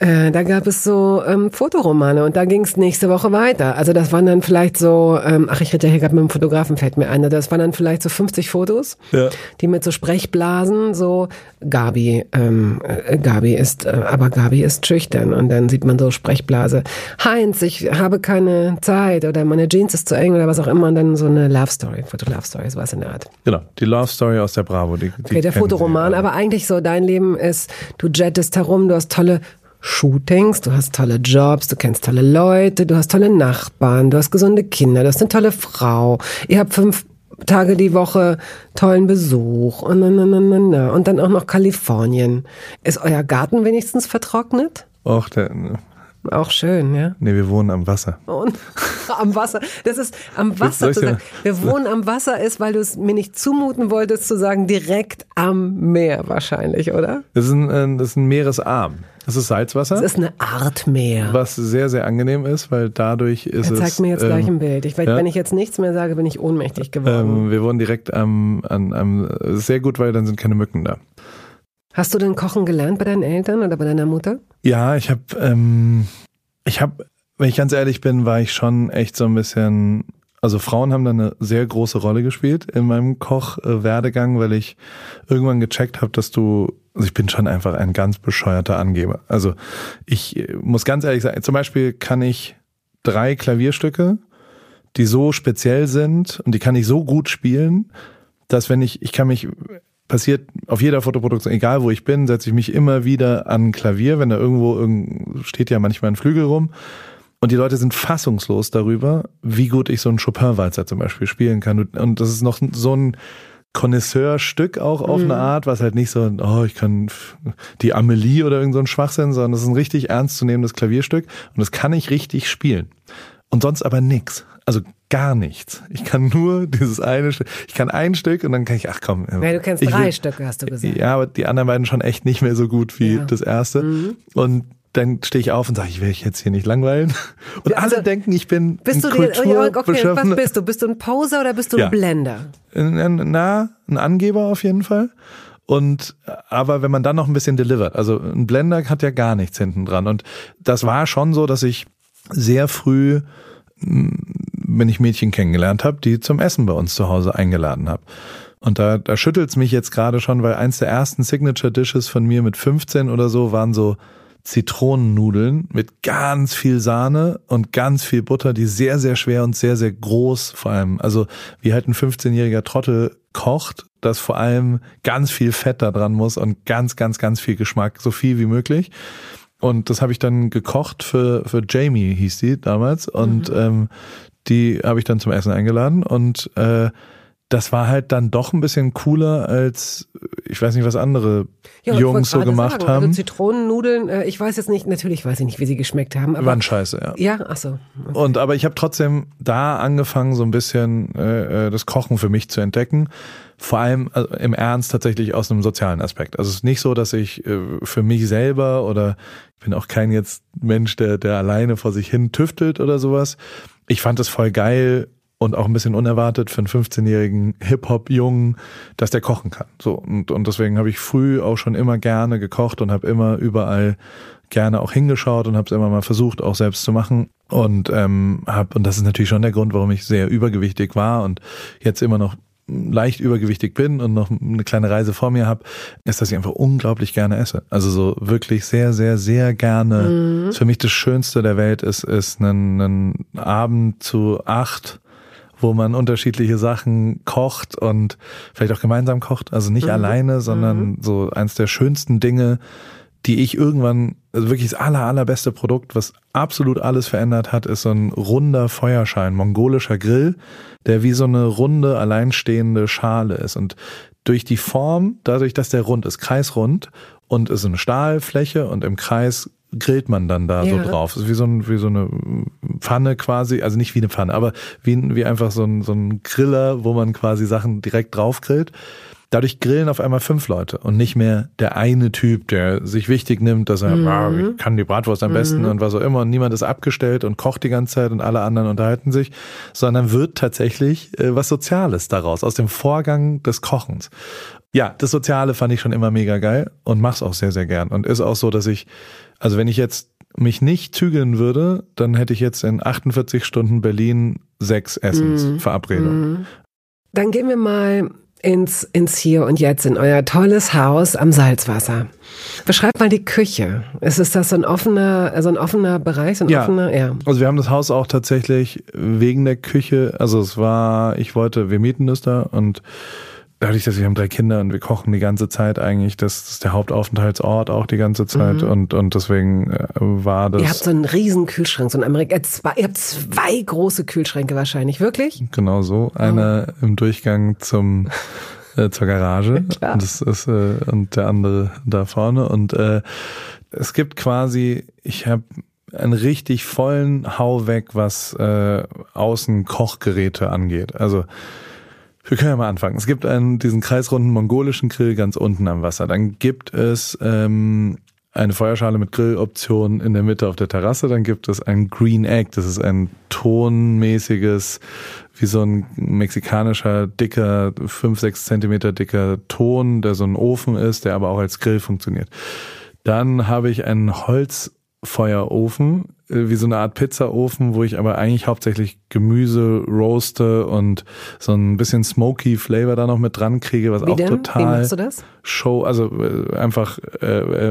Äh, da gab es so ähm, Fotoromane und da ging es nächste Woche weiter. Also das waren dann vielleicht so, ähm, ach ich rede ja hier gerade mit dem Fotografen, fällt mir ein. Das waren dann vielleicht so 50 Fotos. Ja die mit so Sprechblasen so Gabi, ähm, äh, Gabi ist, äh, aber Gabi ist schüchtern und dann sieht man so Sprechblase. Heinz, ich habe keine Zeit oder meine Jeans ist zu eng oder was auch immer und dann so eine Love Story, Foto Love Story, sowas in der Art. Genau, die Love Story aus der Bravo. Die, die okay, der Fotoroman, aber eigentlich so dein Leben ist, du jettest herum, du hast tolle Shootings, du hast tolle Jobs, du kennst tolle Leute, du hast tolle Nachbarn, du hast gesunde Kinder, du hast eine tolle Frau, ihr habt fünf Tage die Woche tollen Besuch und, na, na, na, na, und dann auch noch Kalifornien. Ist euer Garten wenigstens vertrocknet? Och, der, auch schön, ja? Nee, wir wohnen am Wasser. Und, am Wasser. Das ist am Wasser zu sagen. Wir wohnen am Wasser ist, weil du es mir nicht zumuten wolltest zu sagen, direkt am Meer wahrscheinlich, oder? Das ist ein, äh, das ist ein Meeresarm. Das ist Salzwasser. Das ist eine Art Meer. Was sehr, sehr angenehm ist, weil dadurch ist es. Er zeigt mir jetzt ähm, gleich ein Bild. Ich, ja? Wenn ich jetzt nichts mehr sage, bin ich ohnmächtig geworden. Ähm, wir wohnen direkt am, am, am, sehr gut, weil dann sind keine Mücken da. Hast du denn Kochen gelernt bei deinen Eltern oder bei deiner Mutter? Ja, ich habe, ähm, ich habe, wenn ich ganz ehrlich bin, war ich schon echt so ein bisschen also Frauen haben da eine sehr große Rolle gespielt in meinem Kochwerdegang, weil ich irgendwann gecheckt habe, dass du, also ich bin schon einfach ein ganz bescheuerter Angeber. Also ich muss ganz ehrlich sagen, zum Beispiel kann ich drei Klavierstücke, die so speziell sind und die kann ich so gut spielen, dass wenn ich, ich kann mich passiert auf jeder Fotoproduktion, egal wo ich bin, setze ich mich immer wieder an Klavier, wenn da irgendwo steht ja manchmal ein Flügel rum und die Leute sind fassungslos darüber, wie gut ich so einen Chopin-Walzer zum Beispiel spielen kann. Und das ist noch so ein Connoisseur-Stück auch auf mhm. eine Art, was halt nicht so, oh, ich kann die Amelie oder irgend so ein Schwachsinn, sondern das ist ein richtig ernstzunehmendes Klavierstück und das kann ich richtig spielen. Und sonst aber nix. Also gar nichts. Ich kann nur dieses eine Stück. Ich kann ein Stück und dann kann ich, ach komm. Ja, du kennst drei will, Stücke, hast du gesagt. Ja, aber die anderen beiden schon echt nicht mehr so gut wie ja. das erste. Mhm. Und dann stehe ich auf und sage, ich will jetzt hier nicht langweilen. Und also, alle denken, ich bin bist ein du Kultur okay, was bist du? Bist du ein Poser oder bist du ja. ein Blender? Na, ein Angeber auf jeden Fall. Und aber wenn man dann noch ein bisschen delivert, also ein Blender hat ja gar nichts hinten dran. Und das war schon so, dass ich sehr früh, hm, wenn ich Mädchen kennengelernt habe, die zum Essen bei uns zu Hause eingeladen habe. Und da, da schüttelt's mich jetzt gerade schon, weil eins der ersten Signature Dishes von mir mit 15 oder so waren so Zitronennudeln mit ganz viel Sahne und ganz viel Butter, die sehr, sehr schwer und sehr, sehr groß vor allem. Also wie halt ein 15-jähriger Trottel kocht, dass vor allem ganz viel Fett da dran muss und ganz, ganz, ganz viel Geschmack, so viel wie möglich. Und das habe ich dann gekocht für, für Jamie, hieß die damals. Und mhm. ähm, die habe ich dann zum Essen eingeladen. Und äh, das war halt dann doch ein bisschen cooler als, ich weiß nicht, was andere ja, Jungs so gemacht sagen, also haben. Also Zitronennudeln, äh, ich weiß jetzt nicht, natürlich weiß ich nicht, wie sie geschmeckt haben. Aber Waren scheiße, ja. Ja, ach so. Okay. Und aber ich habe trotzdem da angefangen, so ein bisschen äh, äh, das Kochen für mich zu entdecken. Vor allem also im Ernst tatsächlich aus einem sozialen Aspekt. Also es ist nicht so, dass ich äh, für mich selber oder ich bin auch kein jetzt Mensch, der, der alleine vor sich hin tüftelt oder sowas. Ich fand es voll geil, und auch ein bisschen unerwartet für einen 15-jährigen Hip-Hop-Jungen, dass der kochen kann. So und, und deswegen habe ich früh auch schon immer gerne gekocht und habe immer überall gerne auch hingeschaut und habe es immer mal versucht, auch selbst zu machen. Und ähm, habe, und das ist natürlich schon der Grund, warum ich sehr übergewichtig war und jetzt immer noch leicht übergewichtig bin und noch eine kleine Reise vor mir habe, ist, dass ich einfach unglaublich gerne esse. Also so wirklich sehr, sehr, sehr gerne. Mhm. Für mich das Schönste der Welt ist, ist ein, ein Abend zu acht wo man unterschiedliche Sachen kocht und vielleicht auch gemeinsam kocht. Also nicht mhm. alleine, sondern mhm. so eins der schönsten Dinge, die ich irgendwann, also wirklich das aller, allerbeste Produkt, was absolut alles verändert hat, ist so ein runder Feuerschein, mongolischer Grill, der wie so eine runde, alleinstehende Schale ist. Und durch die Form, dadurch, dass der rund ist, kreisrund und ist eine Stahlfläche und im Kreis grillt man dann da ja. so drauf. Das ist wie so, ein, wie so eine Pfanne quasi, also nicht wie eine Pfanne, aber wie, wie einfach so ein, so ein Griller, wo man quasi Sachen direkt drauf grillt. Dadurch grillen auf einmal fünf Leute und nicht mehr der eine Typ, der sich wichtig nimmt, dass er, mhm. ah, ich kann die Bratwurst am besten mhm. und was auch immer und niemand ist abgestellt und kocht die ganze Zeit und alle anderen unterhalten sich, sondern wird tatsächlich äh, was Soziales daraus, aus dem Vorgang des Kochens. Ja, das Soziale fand ich schon immer mega geil und mach's auch sehr, sehr gern. Und ist auch so, dass ich, also wenn ich jetzt mich nicht zügeln würde, dann hätte ich jetzt in 48 Stunden Berlin sechs Essensverabredungen. Mhm. Dann gehen wir mal ins, ins Hier und Jetzt, in euer tolles Haus am Salzwasser. Beschreibt mal die Küche. Ist es das so ein offener, so ein offener Bereich, so ein ja. offener, ja. Also wir haben das Haus auch tatsächlich wegen der Küche, also es war, ich wollte, wir mieten das da und dadurch, dass wir haben drei Kinder und wir kochen die ganze Zeit eigentlich, das ist der Hauptaufenthaltsort auch die ganze Zeit mhm. und, und deswegen äh, war das. Ihr habt so einen riesen Kühlschrank, so ein Amerika, äh, zwei, ihr habt zwei große Kühlschränke wahrscheinlich, wirklich? Genau so. Einer oh. im Durchgang zum äh, zur Garage Klar. und das ist äh, und der andere da vorne und äh, es gibt quasi, ich habe einen richtig vollen Hau weg, was äh, Außenkochgeräte angeht. Also wir können ja mal anfangen. Es gibt einen, diesen kreisrunden mongolischen Grill ganz unten am Wasser. Dann gibt es ähm, eine Feuerschale mit Grilloption in der Mitte auf der Terrasse. Dann gibt es ein Green Egg. Das ist ein tonmäßiges, wie so ein mexikanischer, dicker, fünf sechs Zentimeter dicker Ton, der so ein Ofen ist, der aber auch als Grill funktioniert. Dann habe ich einen Holzfeuerofen äh, wie so eine Art Pizzaofen, wo ich aber eigentlich hauptsächlich Gemüse roaste und so ein bisschen smoky Flavor da noch mit dran kriege, was wie auch denn? total wie machst du das? Show, also äh, einfach, äh,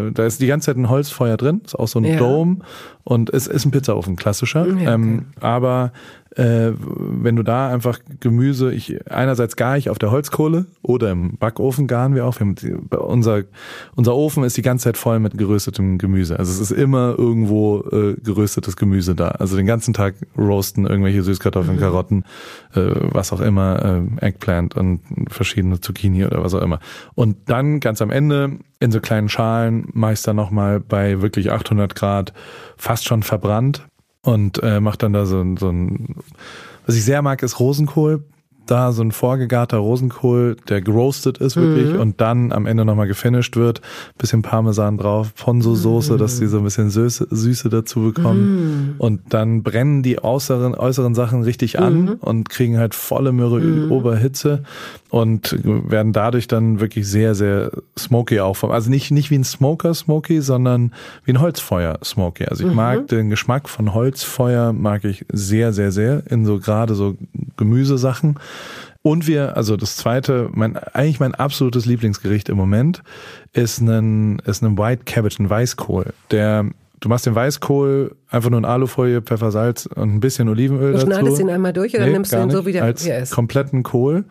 äh, da ist die ganze Zeit ein Holzfeuer drin, ist auch so ein ja. Dome und es ist ein Pizzaofen, klassischer. Ja, okay. ähm, aber äh, wenn du da einfach Gemüse, ich einerseits gar ich auf der Holzkohle oder im Backofen garen wir auch. Wir die, unser, unser Ofen ist die ganze Zeit voll mit geröstetem Gemüse. Also es ist immer irgendwo äh, geröstetes Gemüse da. Also den ganzen Tag roasten irgendwelche Süßkartoffeln, mhm. Karotten, äh, was auch immer, äh, Eggplant und verschiedene Zucchini oder was auch immer. Und dann ganz am Ende in so kleinen Schalen meist dann nochmal bei wirklich 800 Grad fast schon verbrannt und äh, macht dann da so, so ein, was ich sehr mag, ist Rosenkohl. Da so ein vorgegarter Rosenkohl, der geroastet ist wirklich mhm. und dann am Ende nochmal gefinisht wird. Bisschen Parmesan drauf, Ponzo-Soße, mhm. dass die so ein bisschen Süße, Süße dazu bekommen. Mhm. Und dann brennen die äußeren, äußeren Sachen richtig an mhm. und kriegen halt volle Möhre mhm. Oberhitze und werden dadurch dann wirklich sehr, sehr smoky auch. Also nicht, nicht wie ein Smoker Smoky, sondern wie ein Holzfeuer Smoky. Also ich mhm. mag den Geschmack von Holzfeuer, mag ich sehr, sehr, sehr in so gerade so Gemüsesachen. Und wir, also das zweite, mein, eigentlich mein absolutes Lieblingsgericht im Moment ist ein, ist ein White Cabbage, ein Weißkohl. Der Du machst den Weißkohl einfach nur in Alufolie, Pfeffer, Salz und ein bisschen Olivenöl du dazu. Du schneidest ihn einmal durch oder nee, nimmst du ihn so wie der als hier ist? kompletten Kohl,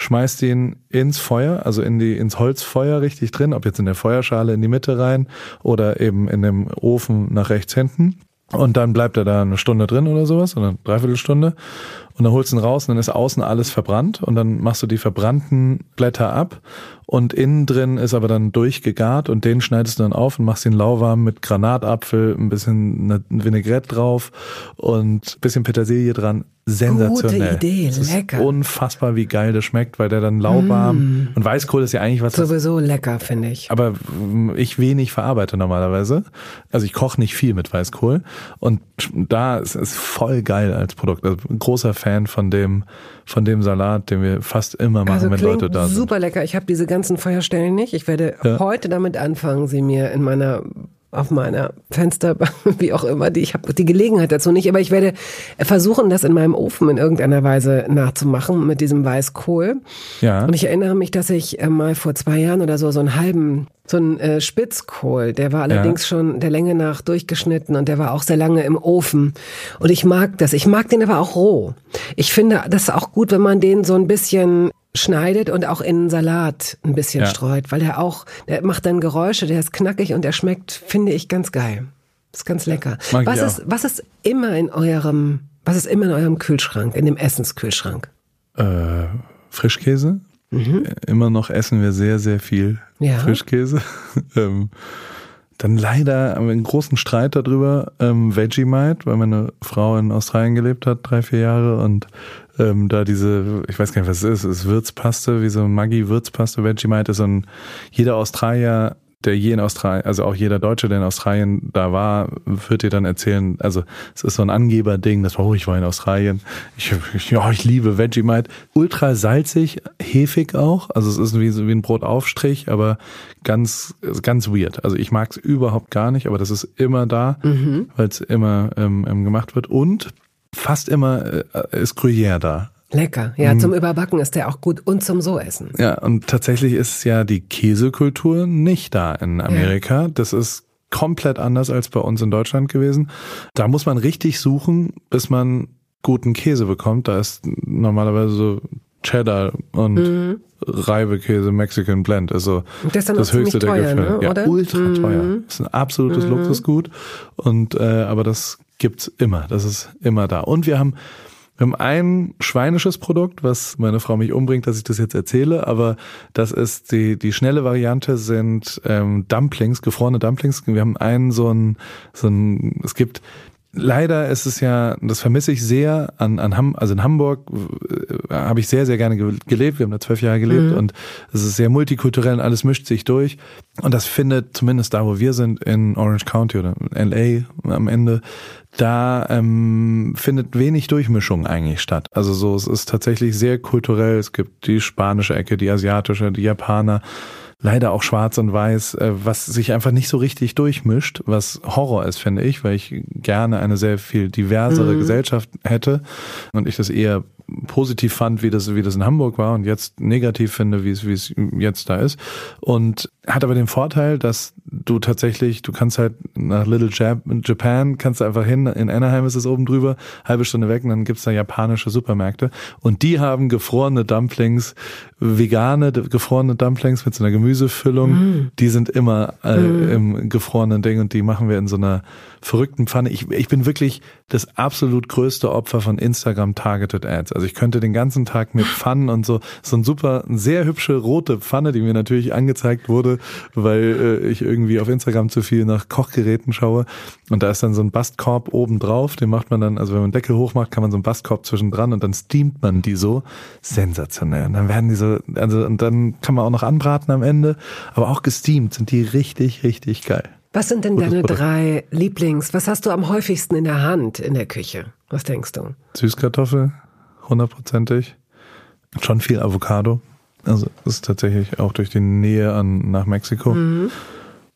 schmeißt ihn ins Feuer, also in die ins Holzfeuer richtig drin, ob jetzt in der Feuerschale in die Mitte rein oder eben in dem Ofen nach rechts hinten. Und dann bleibt er da eine Stunde drin oder sowas, oder eine Dreiviertelstunde. Und dann holst du ihn raus und dann ist außen alles verbrannt und dann machst du die verbrannten Blätter ab und innen drin ist aber dann durchgegart und den schneidest du dann auf und machst ihn lauwarm mit Granatapfel, ein bisschen Vinaigrette drauf und ein bisschen Petersilie dran. sensationell. Gute Idee, lecker. unfassbar, wie geil das schmeckt, weil der dann lauwarm Mm. und Weißkohl ist ja eigentlich was, das Sowieso lecker, finde ich. aber ich wenig verarbeite normalerweise. Also ich koche nicht viel mit Weißkohl und da ist es voll geil als Produkt. Also ein großer Fan von dem von dem Salat, den wir fast immer machen, Also wenn Leute da sind. super lecker. Ich habe diese ganzen Feuerstellen nicht. Ich werde Ja. heute damit anfangen, sie mir in meiner auf meiner Fenster, wie auch immer, die ich habe die Gelegenheit dazu nicht, aber ich werde versuchen, das in meinem Ofen in irgendeiner Weise nachzumachen mit diesem Weißkohl. Ja. Und ich erinnere mich, dass ich äh, mal vor zwei Jahren oder so so einen halben, so einen äh, Spitzkohl, der war allerdings schon der Länge nach durchgeschnitten und der war auch sehr lange im Ofen. Und ich mag das. Ich mag den aber auch roh. Ich finde das auch gut, wenn man den so ein bisschen schneidet und auch in einen Salat ein bisschen Ja. streut, weil der auch, der macht dann Geräusche, der ist knackig und der schmeckt, finde ich, ganz geil. Ist ganz lecker. Mag Was auch. ist, was ist immer in eurem, was ist immer in eurem Kühlschrank, in dem Essenskühlschrank? Äh, Frischkäse. Äh, Immer noch essen wir sehr, sehr viel Mhm. Ja. Frischkäse. ähm, dann leider haben wir einen großen Streit darüber, ähm, Vegemite, weil meine Frau in Australien gelebt hat, drei, vier Jahre und ähm, da diese, ich weiß gar nicht, was es ist, es ist Würzpaste, wie so Maggi-Würzpaste. Vegemite ist so ein, jeder Australier der je in Australien, also auch jeder Deutsche, der in Australien da war, wird dir dann erzählen, also es ist so ein Angeberding, das war, oh, ich war in Australien, ich, ich, ja, ich liebe Vegemite, ultra salzig, hefig auch, also es ist wie, wie ein Brotaufstrich, aber ganz, ganz weird, also ich mag es überhaupt gar nicht, aber das ist immer da, weil es immer ähm, ähm, gemacht wird. Und fast immer äh, ist Gruyère da. Lecker. Ja, Mhm. zum Überbacken ist der auch gut und zum so essen. Ja, und tatsächlich ist ja die Käsekultur nicht da in Amerika. Das ist komplett anders als bei uns in Deutschland gewesen. Da muss man richtig suchen, bis man guten Käse bekommt. Da ist normalerweise so Cheddar und Reibekäse Mexican Blend. Also das ist das höchste der teuer, Gefühle. ne, ja, ultra Mhm. teuer. Das ist ein absolutes Luxusgut. Und äh, aber das gibt's immer. Das ist immer da. Und wir haben wir haben ein schweinisches Produkt, was meine Frau mich umbringt, dass ich das jetzt erzähle, aber das ist die, die schnelle Variante sind ähm, Dumplings, gefrorene Dumplings. Wir haben einen so ein, so ein, es gibt Leider ist es ja, das vermisse ich sehr an, an Ham, also in Hamburg äh, habe ich sehr, sehr gerne ge- gelebt. Wir haben da zwölf Jahre gelebt und es ist sehr multikulturell und alles mischt sich durch. Und das findet zumindest da, wo wir sind, in Orange County oder LA am Ende, da ähm, findet wenig Durchmischung eigentlich statt. Also so, es ist tatsächlich sehr kulturell. Es gibt die spanische Ecke, die asiatische, die Japaner leider auch schwarz und weiß, äh, was sich einfach nicht so richtig durchmischt, was Horror ist, finde ich, weil ich gerne eine sehr viel diversere Gesellschaft hätte und ich das eher positiv fand, wie das, wie das in Hamburg war und jetzt negativ finde, wie es, wie es jetzt da ist. Und hat aber den Vorteil, dass du tatsächlich, du kannst halt nach Little Jap Japan, kannst du einfach hin, in Anaheim ist es oben drüber, halbe Stunde weg und dann gibt's da japanische Supermärkte und die haben gefrorene Dumplings, vegane gefrorene Dumplings mit so einer Gemüsefüllung, die sind immer äh, im gefrorenen Ding und die machen wir in so einer verrückten Pfanne. Ich, ich bin wirklich das absolut größte Opfer von Instagram Targeted Ads. Also ich könnte den ganzen Tag mit Pfannen und so, so ein super, sehr hübsche rote Pfanne, die mir natürlich angezeigt wurde, weil äh, ich irgendwie auf Instagram zu viel nach Kochgeräten schaue. Und da ist dann so ein Bastkorb oben drauf, den macht man dann, also wenn man Deckel hochmacht, kann man so einen Bastkorb zwischendran und dann steamt man die so. Sensationell. Und dann werden die so, also und dann kann man auch noch anbraten am Ende, aber auch gesteamt sind die richtig, richtig geil. Was sind denn Gutes deine Produkt. drei Lieblings? Was hast du am häufigsten in der Hand in der Küche? Was denkst du? Süßkartoffel, hundertprozentig. Schon viel Avocado. Also das ist tatsächlich auch durch die Nähe an nach Mexiko.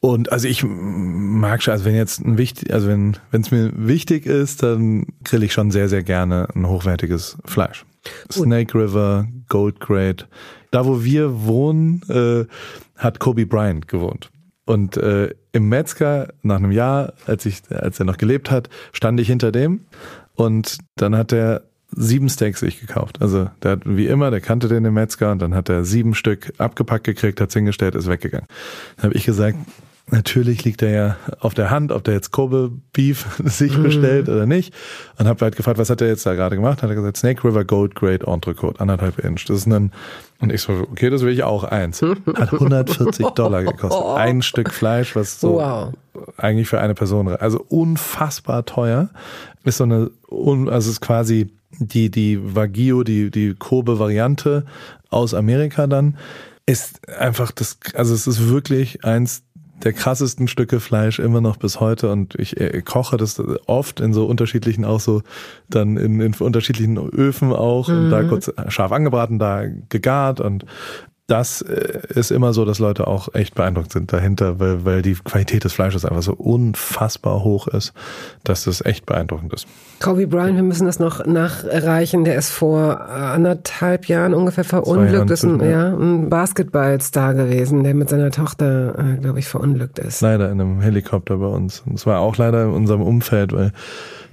Und also ich mag schon, also wenn jetzt ein wichtig, also wenn wenn es mir wichtig ist, dann grill ich schon sehr sehr gerne ein hochwertiges Fleisch. Snake River, Gold Grade. Da wo wir wohnen, äh, hat Kobe Bryant gewohnt. Und äh, im Metzger nach einem Jahr, als ich als er noch gelebt hat, stand ich hinter dem und dann hat er sieben Steaks sich gekauft. Also der hat wie immer, der kannte den im Metzger und dann hat er sieben Stück abgepackt gekriegt, hat's hingestellt, ist weggegangen. Dann habe ich gesagt, natürlich liegt er ja auf der Hand, ob der jetzt Kobe Beef sich bestellt oder nicht. Und habe halt gefragt, was hat er jetzt da gerade gemacht? Hat er gesagt, Snake River Gold Grade Entrecote, anderthalb Inch. Das ist ein und ich so, okay, das will ich auch eins. Hat 140 Dollar gekostet. Ein Stück Fleisch, was so Wow. eigentlich für eine Person, also unfassbar teuer. Ist so eine, also ist quasi die, die Wagyu, die, die Kobe-Variante aus Amerika dann, ist einfach das, also es ist wirklich eins der krassesten Stücke Fleisch immer noch bis heute und ich äh, koche das oft in so unterschiedlichen auch so dann in, in unterschiedlichen Öfen auch mhm. und da mhm. kurz scharf angebraten, da gegart und das äh, ist immer so, dass Leute auch echt beeindruckt sind dahinter, weil, weil die Qualität des Fleisches einfach so unfassbar hoch ist, dass das echt beeindruckend ist. Kobe Bryant, wir müssen das noch nachreichen, der ist vor anderthalb Jahren ungefähr verunglückt, ist ein, ja, ein Basketballstar gewesen, der mit seiner Tochter, äh, glaube ich, verunglückt ist. Leider in einem Helikopter bei uns. Und es war auch leider in unserem Umfeld, weil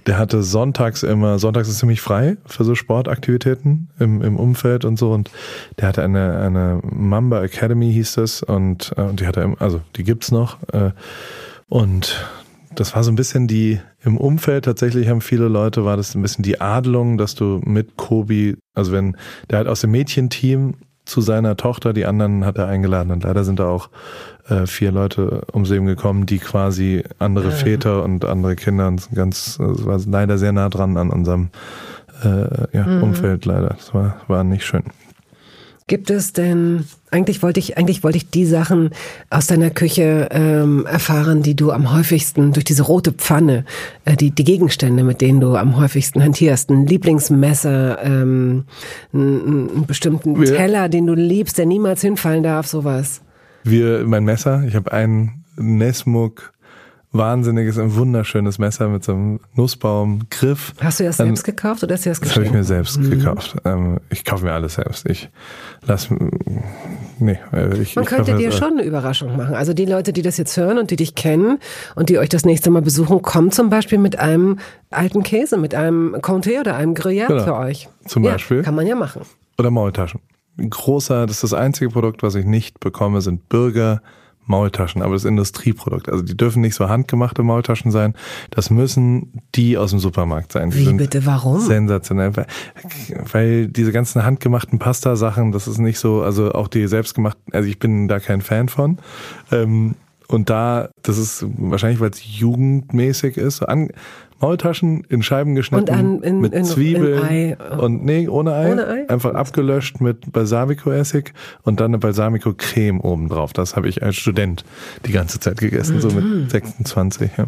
der hatte sonntags immer, sonntags ist ziemlich frei für so Sportaktivitäten im, im Umfeld und so. Und der hatte eine, eine Mamba Academy hieß das und, äh, und die hatte, also die gibt's noch. Äh, und das war so ein bisschen die, im Umfeld tatsächlich haben viele Leute, war das ein bisschen die Adelung, dass du mit Kobi, also wenn, der halt aus dem Mädchenteam zu seiner Tochter, die anderen hat er eingeladen und leider sind da auch äh, vier Leute ums Leben gekommen, die quasi andere ja. Väter und andere Kinder und ganz, das war leider sehr nah dran an unserem äh, ja, mhm. Umfeld leider. Das war, war nicht schön. Gibt es denn, eigentlich wollte ich, eigentlich wollte ich die Sachen aus deiner Küche ähm, erfahren, die du am häufigsten durch diese rote Pfanne, äh, die, die Gegenstände, mit denen du am häufigsten hantierst, ein Lieblingsmesser, ähm, einen, einen bestimmten ja. Teller, den du liebst, der niemals hinfallen darf, sowas. Wir, mein Messer, ich habe einen Nesmuk wahnsinniges, ein wunderschönes Messer mit so einem Nussbaumgriff. Hast du das ähm, selbst gekauft oder hast du das geschenkt? Das habe ich mir selbst mhm. gekauft. Ähm, ich kaufe mir alles selbst. Ich lass, nee, äh, ich, Man ich könnte dir schon eine Überraschung machen. Also die Leute, die das jetzt hören und die dich kennen und die euch das nächste Mal besuchen, kommen zum Beispiel mit einem alten Käse, mit einem Comté oder einem Gruyère genau. für euch. Zum Beispiel. Ja, kann man ja machen. Oder Maultaschen. Ein großer, das ist das einzige Produkt, was ich nicht bekomme, sind Burger, Maultaschen, aber das Industrieprodukt. Also die dürfen nicht so handgemachte Maultaschen sein. Das müssen die aus dem Supermarkt sein. Die Wie bitte, warum? Sensationell. Weil, weil diese ganzen handgemachten Pasta-Sachen, das ist nicht so, also auch die selbstgemachten, also ich bin da kein Fan von. Ähm, und da, das ist wahrscheinlich, weil es jugendmäßig ist, an, Maultaschen in Scheiben geschnitten an, in, mit in, Zwiebeln in und nee, ohne Ei, ohne Ei, einfach abgelöscht mit Balsamico-Essig und dann eine Balsamico-Creme obendrauf. Das habe ich als Student die ganze Zeit gegessen, mhm. so mit 26. Ja.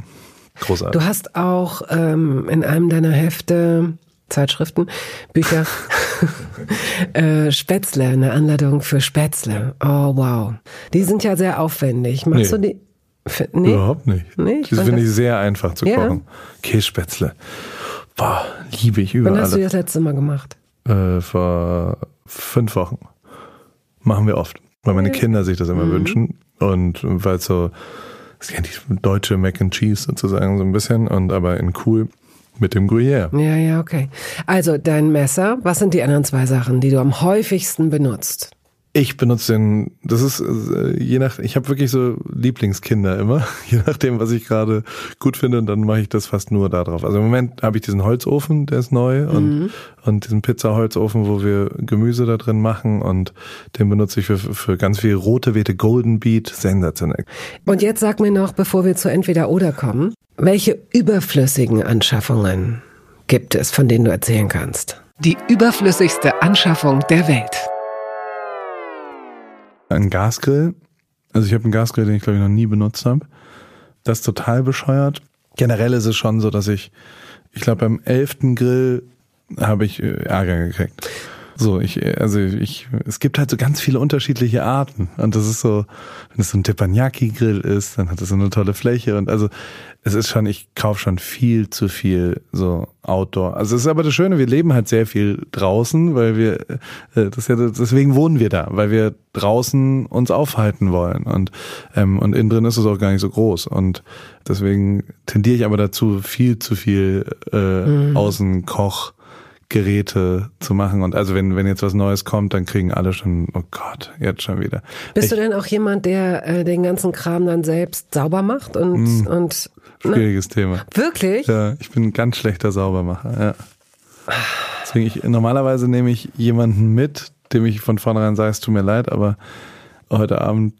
Großartig. Du hast auch ähm, in einem deiner Hefte Zeitschriften, Bücher, äh, Spätzle, eine Anleitung für Spätzle. Oh wow. Die sind ja sehr aufwendig. Machst nee. du die? Nee. Überhaupt nicht. Nee, das finde ich sehr einfach zu ja. kochen. Kässpätzle. Boah, liebe ich überall. Wann hast du das letzte Mal gemacht? Äh, vor fünf Wochen. Machen wir oft, weil meine Kinder sich das immer mhm. wünschen. Und weil es so, das ist ja die deutsche Mac and Cheese sozusagen so ein bisschen, und aber in cool mit dem Gruyère. Ja, ja, okay. Also dein Messer, was sind die anderen zwei Sachen, die du am häufigsten benutzt? Ich benutze den, das ist äh, je nach, ich habe wirklich so Lieblingskinder immer, je nachdem, was ich gerade gut finde, und dann mache ich das fast nur da drauf. Also im Moment habe ich diesen Holzofen, der ist neu, und, mhm. und diesen Pizza-Holzofen, wo wir Gemüse da drin machen, und den benutze ich für, für ganz viel rote Wete Golden Beat, sensationell. Und jetzt sag mir noch, bevor wir zu entweder oder kommen, welche überflüssigen Anschaffungen gibt es, von denen du erzählen kannst? Die überflüssigste Anschaffung der Welt. Ein Gasgrill. Also ich habe einen Gasgrill, den ich glaube ich noch nie benutzt habe. Das ist total bescheuert. Generell ist es schon so, dass ich, ich glaube beim elften Grill habe ich äh, Ärger gekriegt. So, ich, also ich, es gibt halt so ganz viele unterschiedliche Arten. Und das ist so, wenn es so ein Teppanyaki-Grill ist, dann hat es so eine tolle Fläche. Und also es ist schon, ich kaufe schon viel zu viel so Outdoor. Also es ist aber das Schöne, wir leben halt sehr viel draußen, weil wir, äh, das ja, deswegen wohnen wir da, weil wir draußen uns aufhalten wollen. Und, ähm, und innen drin ist es auch gar nicht so groß. Und deswegen tendiere ich aber dazu, viel zu viel äh, mhm. Außenkoch Geräte zu machen. Und also wenn, wenn jetzt was Neues kommt, dann kriegen alle schon, oh Gott, jetzt schon wieder. Bist ich, du denn auch jemand, der äh, den ganzen Kram dann selbst sauber macht und, mm, und ne? Schwieriges ne? Thema. Wirklich? Ja, ich bin ein ganz schlechter Saubermacher, ja. Deswegen, ich, normalerweise nehme ich jemanden mit, dem ich von vornherein sage, es tut mir leid, aber heute Abend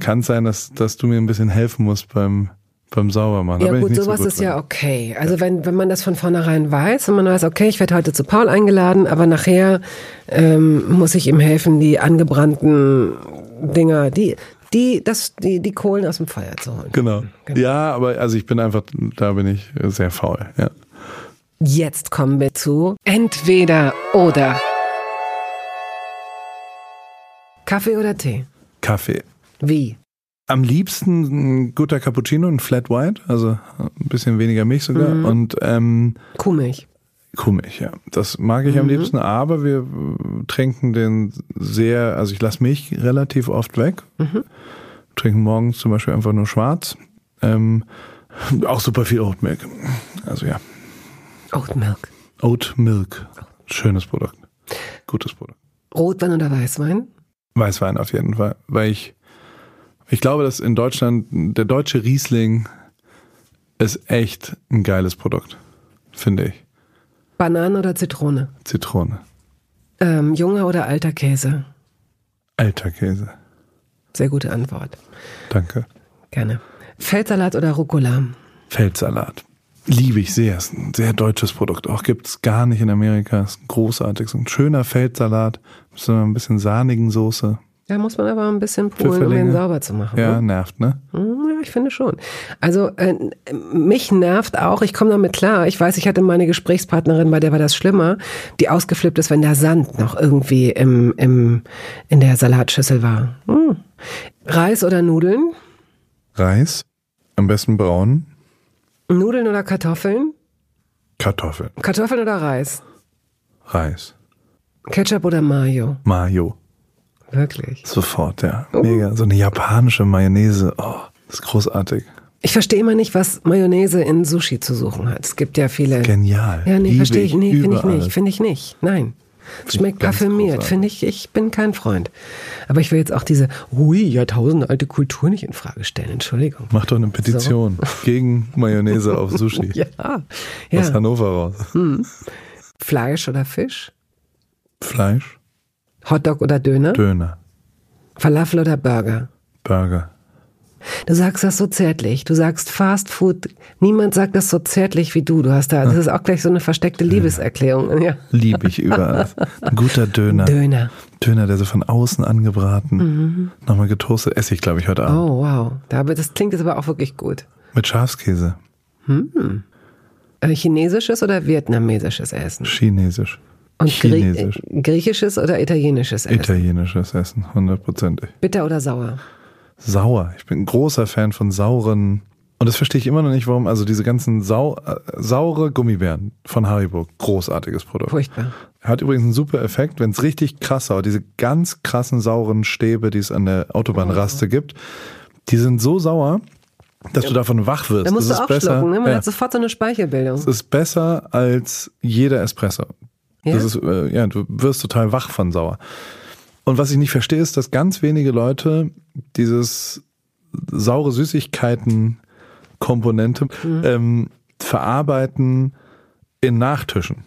kann es sein, dass, dass du mir ein bisschen helfen musst beim beim Saubermachen. Ja gut, sowas so gut ist ja drin. okay. Also wenn, wenn man das von vornherein weiß und man weiß, okay, ich werde heute zu Paul eingeladen, aber nachher ähm, muss ich ihm helfen, die angebrannten Dinger, die, die, das, die, die Kohlen aus dem Feuer zu holen. Genau. Genau. Ja, aber also ich bin einfach, da bin ich sehr faul. Ja. Jetzt kommen wir zu entweder oder. Kaffee oder Tee? Kaffee. Wie? Am liebsten ein guter Cappuccino, ein Flat White, also ein bisschen weniger Milch sogar Mhm. und ähm, Kuhmilch. Kuhmilch, ja. Das mag ich Mhm. am liebsten, aber wir trinken den sehr, also ich lasse Milch relativ oft weg. Mhm. Trinken morgens zum Beispiel einfach nur schwarz. Ähm, auch super viel Oat Milk. Also ja, Oat Milk. Oat Milk. Schönes Produkt. Gutes Produkt. Rotwein oder Weißwein? Weißwein auf jeden Fall, weil ich ich glaube, dass in Deutschland der deutsche Riesling ist echt ein geiles Produkt, finde ich. Bananen oder Zitrone? Zitrone, Ähm, junger oder alter Käse? alter Käse. Sehr gute Antwort. Danke. Gerne. Feldsalat oder Rucola? Feldsalat. Liebe ich sehr. Ist ein sehr deutsches Produkt. Auch gibt es gar nicht in Amerika. Ist großartig. So ein schöner Feldsalat mit so ein bisschen sahnigen Soße. Da muss man aber ein bisschen poolen, um den sauber zu machen. Ja, ne? nervt, ne? Hm, Ja, ich finde schon. Also äh, mich nervt auch, ich komme damit klar. Ich weiß, ich hatte meine Gesprächspartnerin, bei der war das schlimmer, die ausgeflippt ist, wenn der Sand noch irgendwie im, im, in der Salatschüssel war. Hm. Reis oder Nudeln? Reis. Am besten braun. Nudeln oder Kartoffeln? Kartoffeln. Kartoffeln oder Reis? Reis. Ketchup oder Mayo? Mayo. Wirklich. Sofort, ja. Oh. Mega. So eine japanische Mayonnaise. Oh, das ist großartig. Ich verstehe immer nicht, was Mayonnaise in Sushi zu suchen hat. Es gibt ja viele. Genial. Ja, nee, verstehe ich. Nee, finde ich nicht. Finde ich nicht. Nein. Es schmeckt parfümiert. Finde ich, ich bin kein Freund. Aber ich will jetzt auch diese, hui, Jahrtausende alte Kultur nicht in Frage stellen. Entschuldigung. Mach doch eine Petition gegen Mayonnaise auf Sushi. Ja. Aus ja. Hannover raus. Fleisch oder Fisch? Fleisch, Hotdog oder Döner? Döner, Falafel oder Burger? Burger. Du sagst das so zärtlich. Du sagst Fast Food. Niemand sagt das so zärtlich wie du. Du hast da, das ist auch gleich so eine versteckte Liebeserklärung. Ja. Liebe ich über alles. Ein guter Döner. Döner. Döner, der so von außen angebraten, nochmal getoastet, esse ich, glaube ich, heute Abend. Oh, wow. Da, das klingt jetzt aber auch wirklich gut. Mit Schafskäse, Äh, Chinesisches oder vietnamesisches Essen? chinesisch, Und Grie Chinesisch. äh, griechisches oder italienisches Essen? italienisches Essen, hundertprozentig. Bitter oder sauer? Sauer. Ich bin ein großer Fan von sauren. Und das verstehe ich immer noch nicht, warum. Also diese ganzen sau, äh, saure Gummibären von Haribo, großartiges Produkt. Furchtbar. Hat übrigens einen super Effekt, wenn es richtig krass sauer, diese ganz krassen sauren Stäbe, die es an der Autobahnraste gibt, die sind so sauer, dass du davon wach wirst. Da musst das du ist besser. aufschlucken, ne? Man ja, hat sofort so eine Speichelbildung. das ist besser als jeder Espresso. Ja? Das ist, äh, ja, du wirst total wach von sauer. Und was ich nicht verstehe, ist, dass ganz wenige Leute dieses saure Süßigkeiten-Komponente Mhm. ähm, verarbeiten in Nachtischen.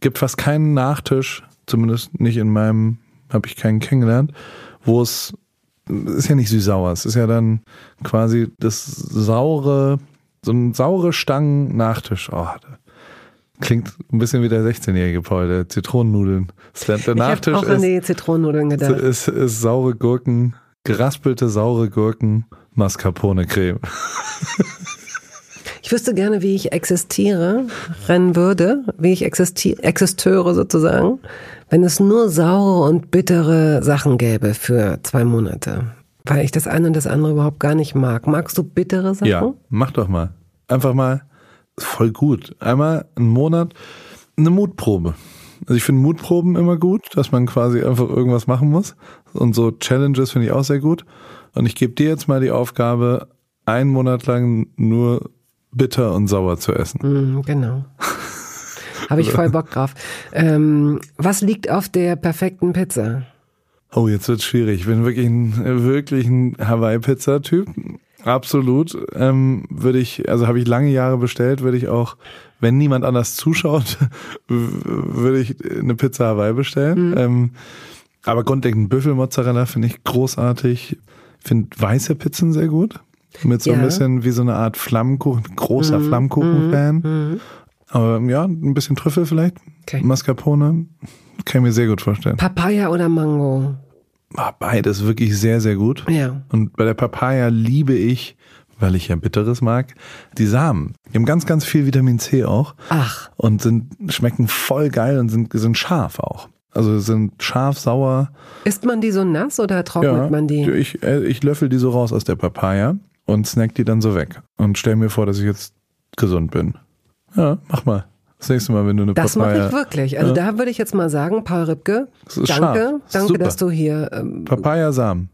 Gibt fast keinen Nachtisch, zumindest nicht in meinem, habe ich keinen kennengelernt, wo es ist ja nicht süß-sauer, es ist ja dann quasi das saure, so ein saure Stangen-Nachtisch. Oh, klingt ein bisschen wie der 16-jährige Paul, der Zitronennudeln. Lernt der Ich Nachtisch auch an ist, die Zitronennudeln gedacht. ist, ist saure Gurken, geraspelte saure Gurken, Mascarpone-Creme. Ich wüsste gerne, wie ich existiere, rennen würde, wie ich existi existöre sozusagen, wenn es nur saure und bittere Sachen gäbe für zwei Monate. Weil ich das eine und das andere überhaupt gar nicht mag. Magst du bittere Sachen? Ja, mach doch mal. Einfach mal voll gut. Einmal einen Monat eine Mutprobe. Also ich finde Mutproben immer gut, dass man quasi einfach irgendwas machen muss. Und so Challenges finde ich auch sehr gut. Und ich gebe dir jetzt mal die Aufgabe, einen Monat lang nur bitter und sauer zu essen. Mhm, genau. Habe ich voll Bock drauf. Ähm, was liegt auf der perfekten Pizza? Oh, jetzt wird's schwierig. Ich bin wirklich ein, wirklich ein Hawaii-Pizza-Typ. Absolut. Ähm, würde ich, also habe ich lange Jahre bestellt, würde ich auch, wenn niemand anders zuschaut, würde ich eine Pizza Hawaii bestellen. Ähm, aber grundlegend Büffelmozzarella finde ich großartig. Finde weiße Pizzen sehr gut. Mit so ein Ja. bisschen wie so eine Art Flammkuchen, großer Mhm, Flammkuchen-Fan. Mhm. Aber ja, ein bisschen Trüffel vielleicht. Okay. Mascarpone. Kann ich mir sehr gut vorstellen. Papaya oder Mango? Ah, Beides wirklich sehr, sehr gut. Ja. Und bei der Papaya liebe ich, weil ich ja Bitteres mag, die Samen. Die haben ganz, ganz viel Vitamin C auch Ach, und sind, schmecken voll geil und sind, sind scharf auch. Also sind scharf, sauer. isst man die so nass oder trocknet Ja, man die? ich, äh, ich löffel die so raus aus der Papaya und snack die dann so weg und stell mir vor, dass ich jetzt gesund bin. Ja, mach mal. Das nächste Mal, wenn du eine Das mache Papaya... ich wirklich. Also Ja. da würde ich jetzt mal sagen, Paul Ripke, Das danke, scharf. danke, Super. dass du hier ähm, Papaya-Samen.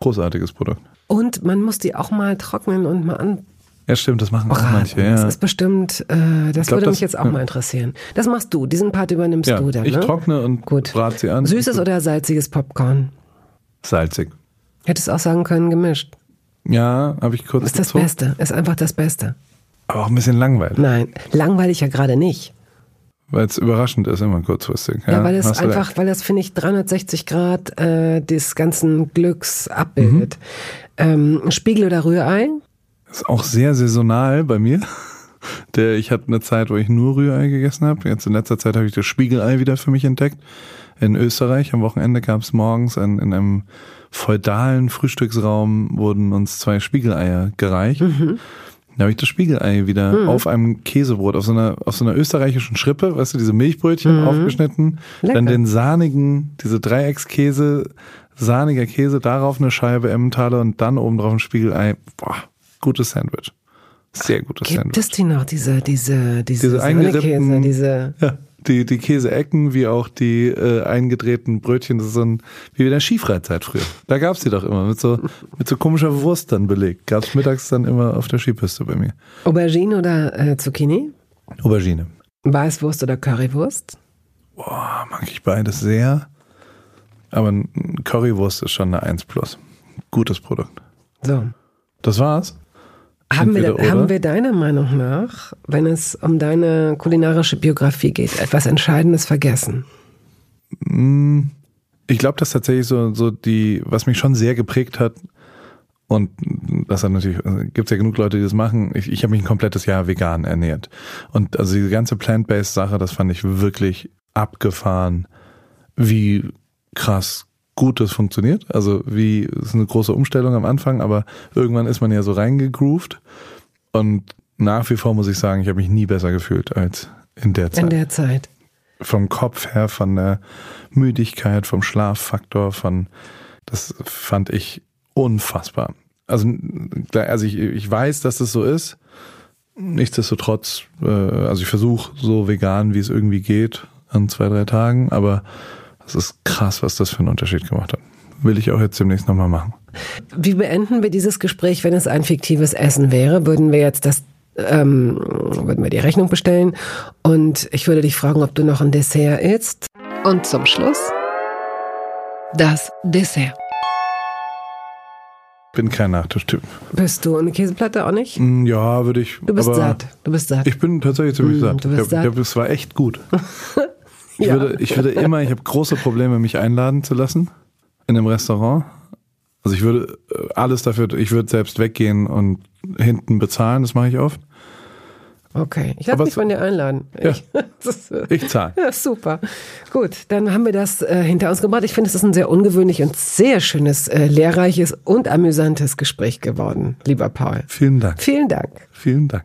Großartiges Produkt. und man muss die auch mal trocknen und mal anbraten. Ja, stimmt, das machen auch manche. Das Ja. ist bestimmt, äh, das glaub, würde das- mich jetzt auch ja. mal interessieren. Das machst du, diesen Part übernimmst Ja, du dann, ich ne? trockne und Gut. brat sie an. Süßes oder salziges Popcorn? Salzig. Hättest auch sagen können, gemischt. Ja, habe ich kurz Ist das Beste, ist einfach das Beste. Aber auch ein bisschen langweilig, Nein, langweilig ja gerade nicht. weil es überraschend ist, immer kurzfristig. Ja, weil es einfach, recht. weil das, finde ich, 360 Grad äh, des ganzen Glücks abbildet. Mhm. Ähm, Spiegel oder Rührei? ist auch sehr saisonal bei mir. Der, ich hatte eine Zeit, wo ich nur Rührei gegessen habe. Jetzt in letzter Zeit habe ich das Spiegelei wieder für mich entdeckt. In Österreich am Wochenende gab es morgens ein, in einem feudalen Frühstücksraum wurden uns zwei Spiegeleier gereicht. Mhm. Da habe ich das Spiegelei wieder auf einem Käsebrot, auf so einer, auf so einer österreichischen Schrippe, weißt du, diese Milchbrötchen aufgeschnitten, Mhm. Lecker. dann den sahnigen, diese Dreieckskäse, sahniger Käse, darauf eine Scheibe Emmentaler und dann oben drauf ein Spiegelei. Boah, gutes Sandwich. Sehr gutes Gibt Sandwich. es die noch, diese, diese, diese, Diese eingerippten- diese, Ja, die, die Käseecken wie auch die äh, eingedrehten Brötchen, das ist so ein, wie in der Skifreizeit früher. Da gab's die doch immer, mit so, mit so komischer Wurst dann belegt. Gab's mittags dann immer auf der Skipiste bei mir. Aubergine oder äh, Zucchini? Aubergine. Weißwurst oder Currywurst? Boah, mag ich beides sehr. Aber ein Currywurst ist schon eine 1 plus. Gutes Produkt. So. Das war's. Haben wir, oder. haben wir deiner Meinung nach, wenn es um deine kulinarische Biografie geht, etwas Entscheidendes vergessen? Ich glaube, dass tatsächlich so, so die, was mich schon sehr geprägt hat, und das hat natürlich, gibt es ja genug Leute, die das machen. Ich, ich habe mich ein komplettes Jahr vegan ernährt. Und also diese ganze Plant-Based Sache, das fand ich wirklich abgefahren, wie krass gut das funktioniert. Also wie, es ist eine große Umstellung am Anfang, aber irgendwann ist man ja so reingegroovt. Und nach wie vor muss ich sagen, ich habe mich nie besser gefühlt als in der Zeit In der Zeit. vom Kopf her, von der Müdigkeit, vom Schlaffaktor, von das fand ich unfassbar. Also, also ich, ich weiß, dass das so ist. Nichtsdestotrotz, äh, also ich versuche so vegan, wie es irgendwie geht, an zwei, drei Tagen, aber es ist krass, was das für einen Unterschied gemacht hat. Will ich auch jetzt demnächst nochmal machen. Wie beenden wir dieses Gespräch, wenn es ein fiktives Essen wäre? Würden wir jetzt das, ähm, würden wir die Rechnung bestellen? Und ich würde dich fragen, ob du noch ein Dessert isst. Und zum Schluss das Dessert. Bin kein Nachtischtyp. Bist du eine Käseplatte auch nicht? Mm, Ja, würde ich. Du bist satt. Du bist satt. Ich bin tatsächlich ziemlich Mm, satt. du bist ich satt. es war echt gut. Ich, Ja. würde, ich würde immer, ich habe große Probleme, mich einladen zu lassen in einem Restaurant. Also ich würde äh, alles dafür, ich würde selbst weggehen und hinten bezahlen, das mache ich oft. Okay, ich lasse mich von dir einladen. Ja. Ich, ist, Ich zahle. ja, super. Gut, dann haben wir das äh, hinter uns gebracht. Ich finde, es ist ein sehr ungewöhnlich und sehr schönes, äh, lehrreiches und amüsantes Gespräch geworden, lieber Paul. Vielen Dank. Vielen Dank. Vielen Dank.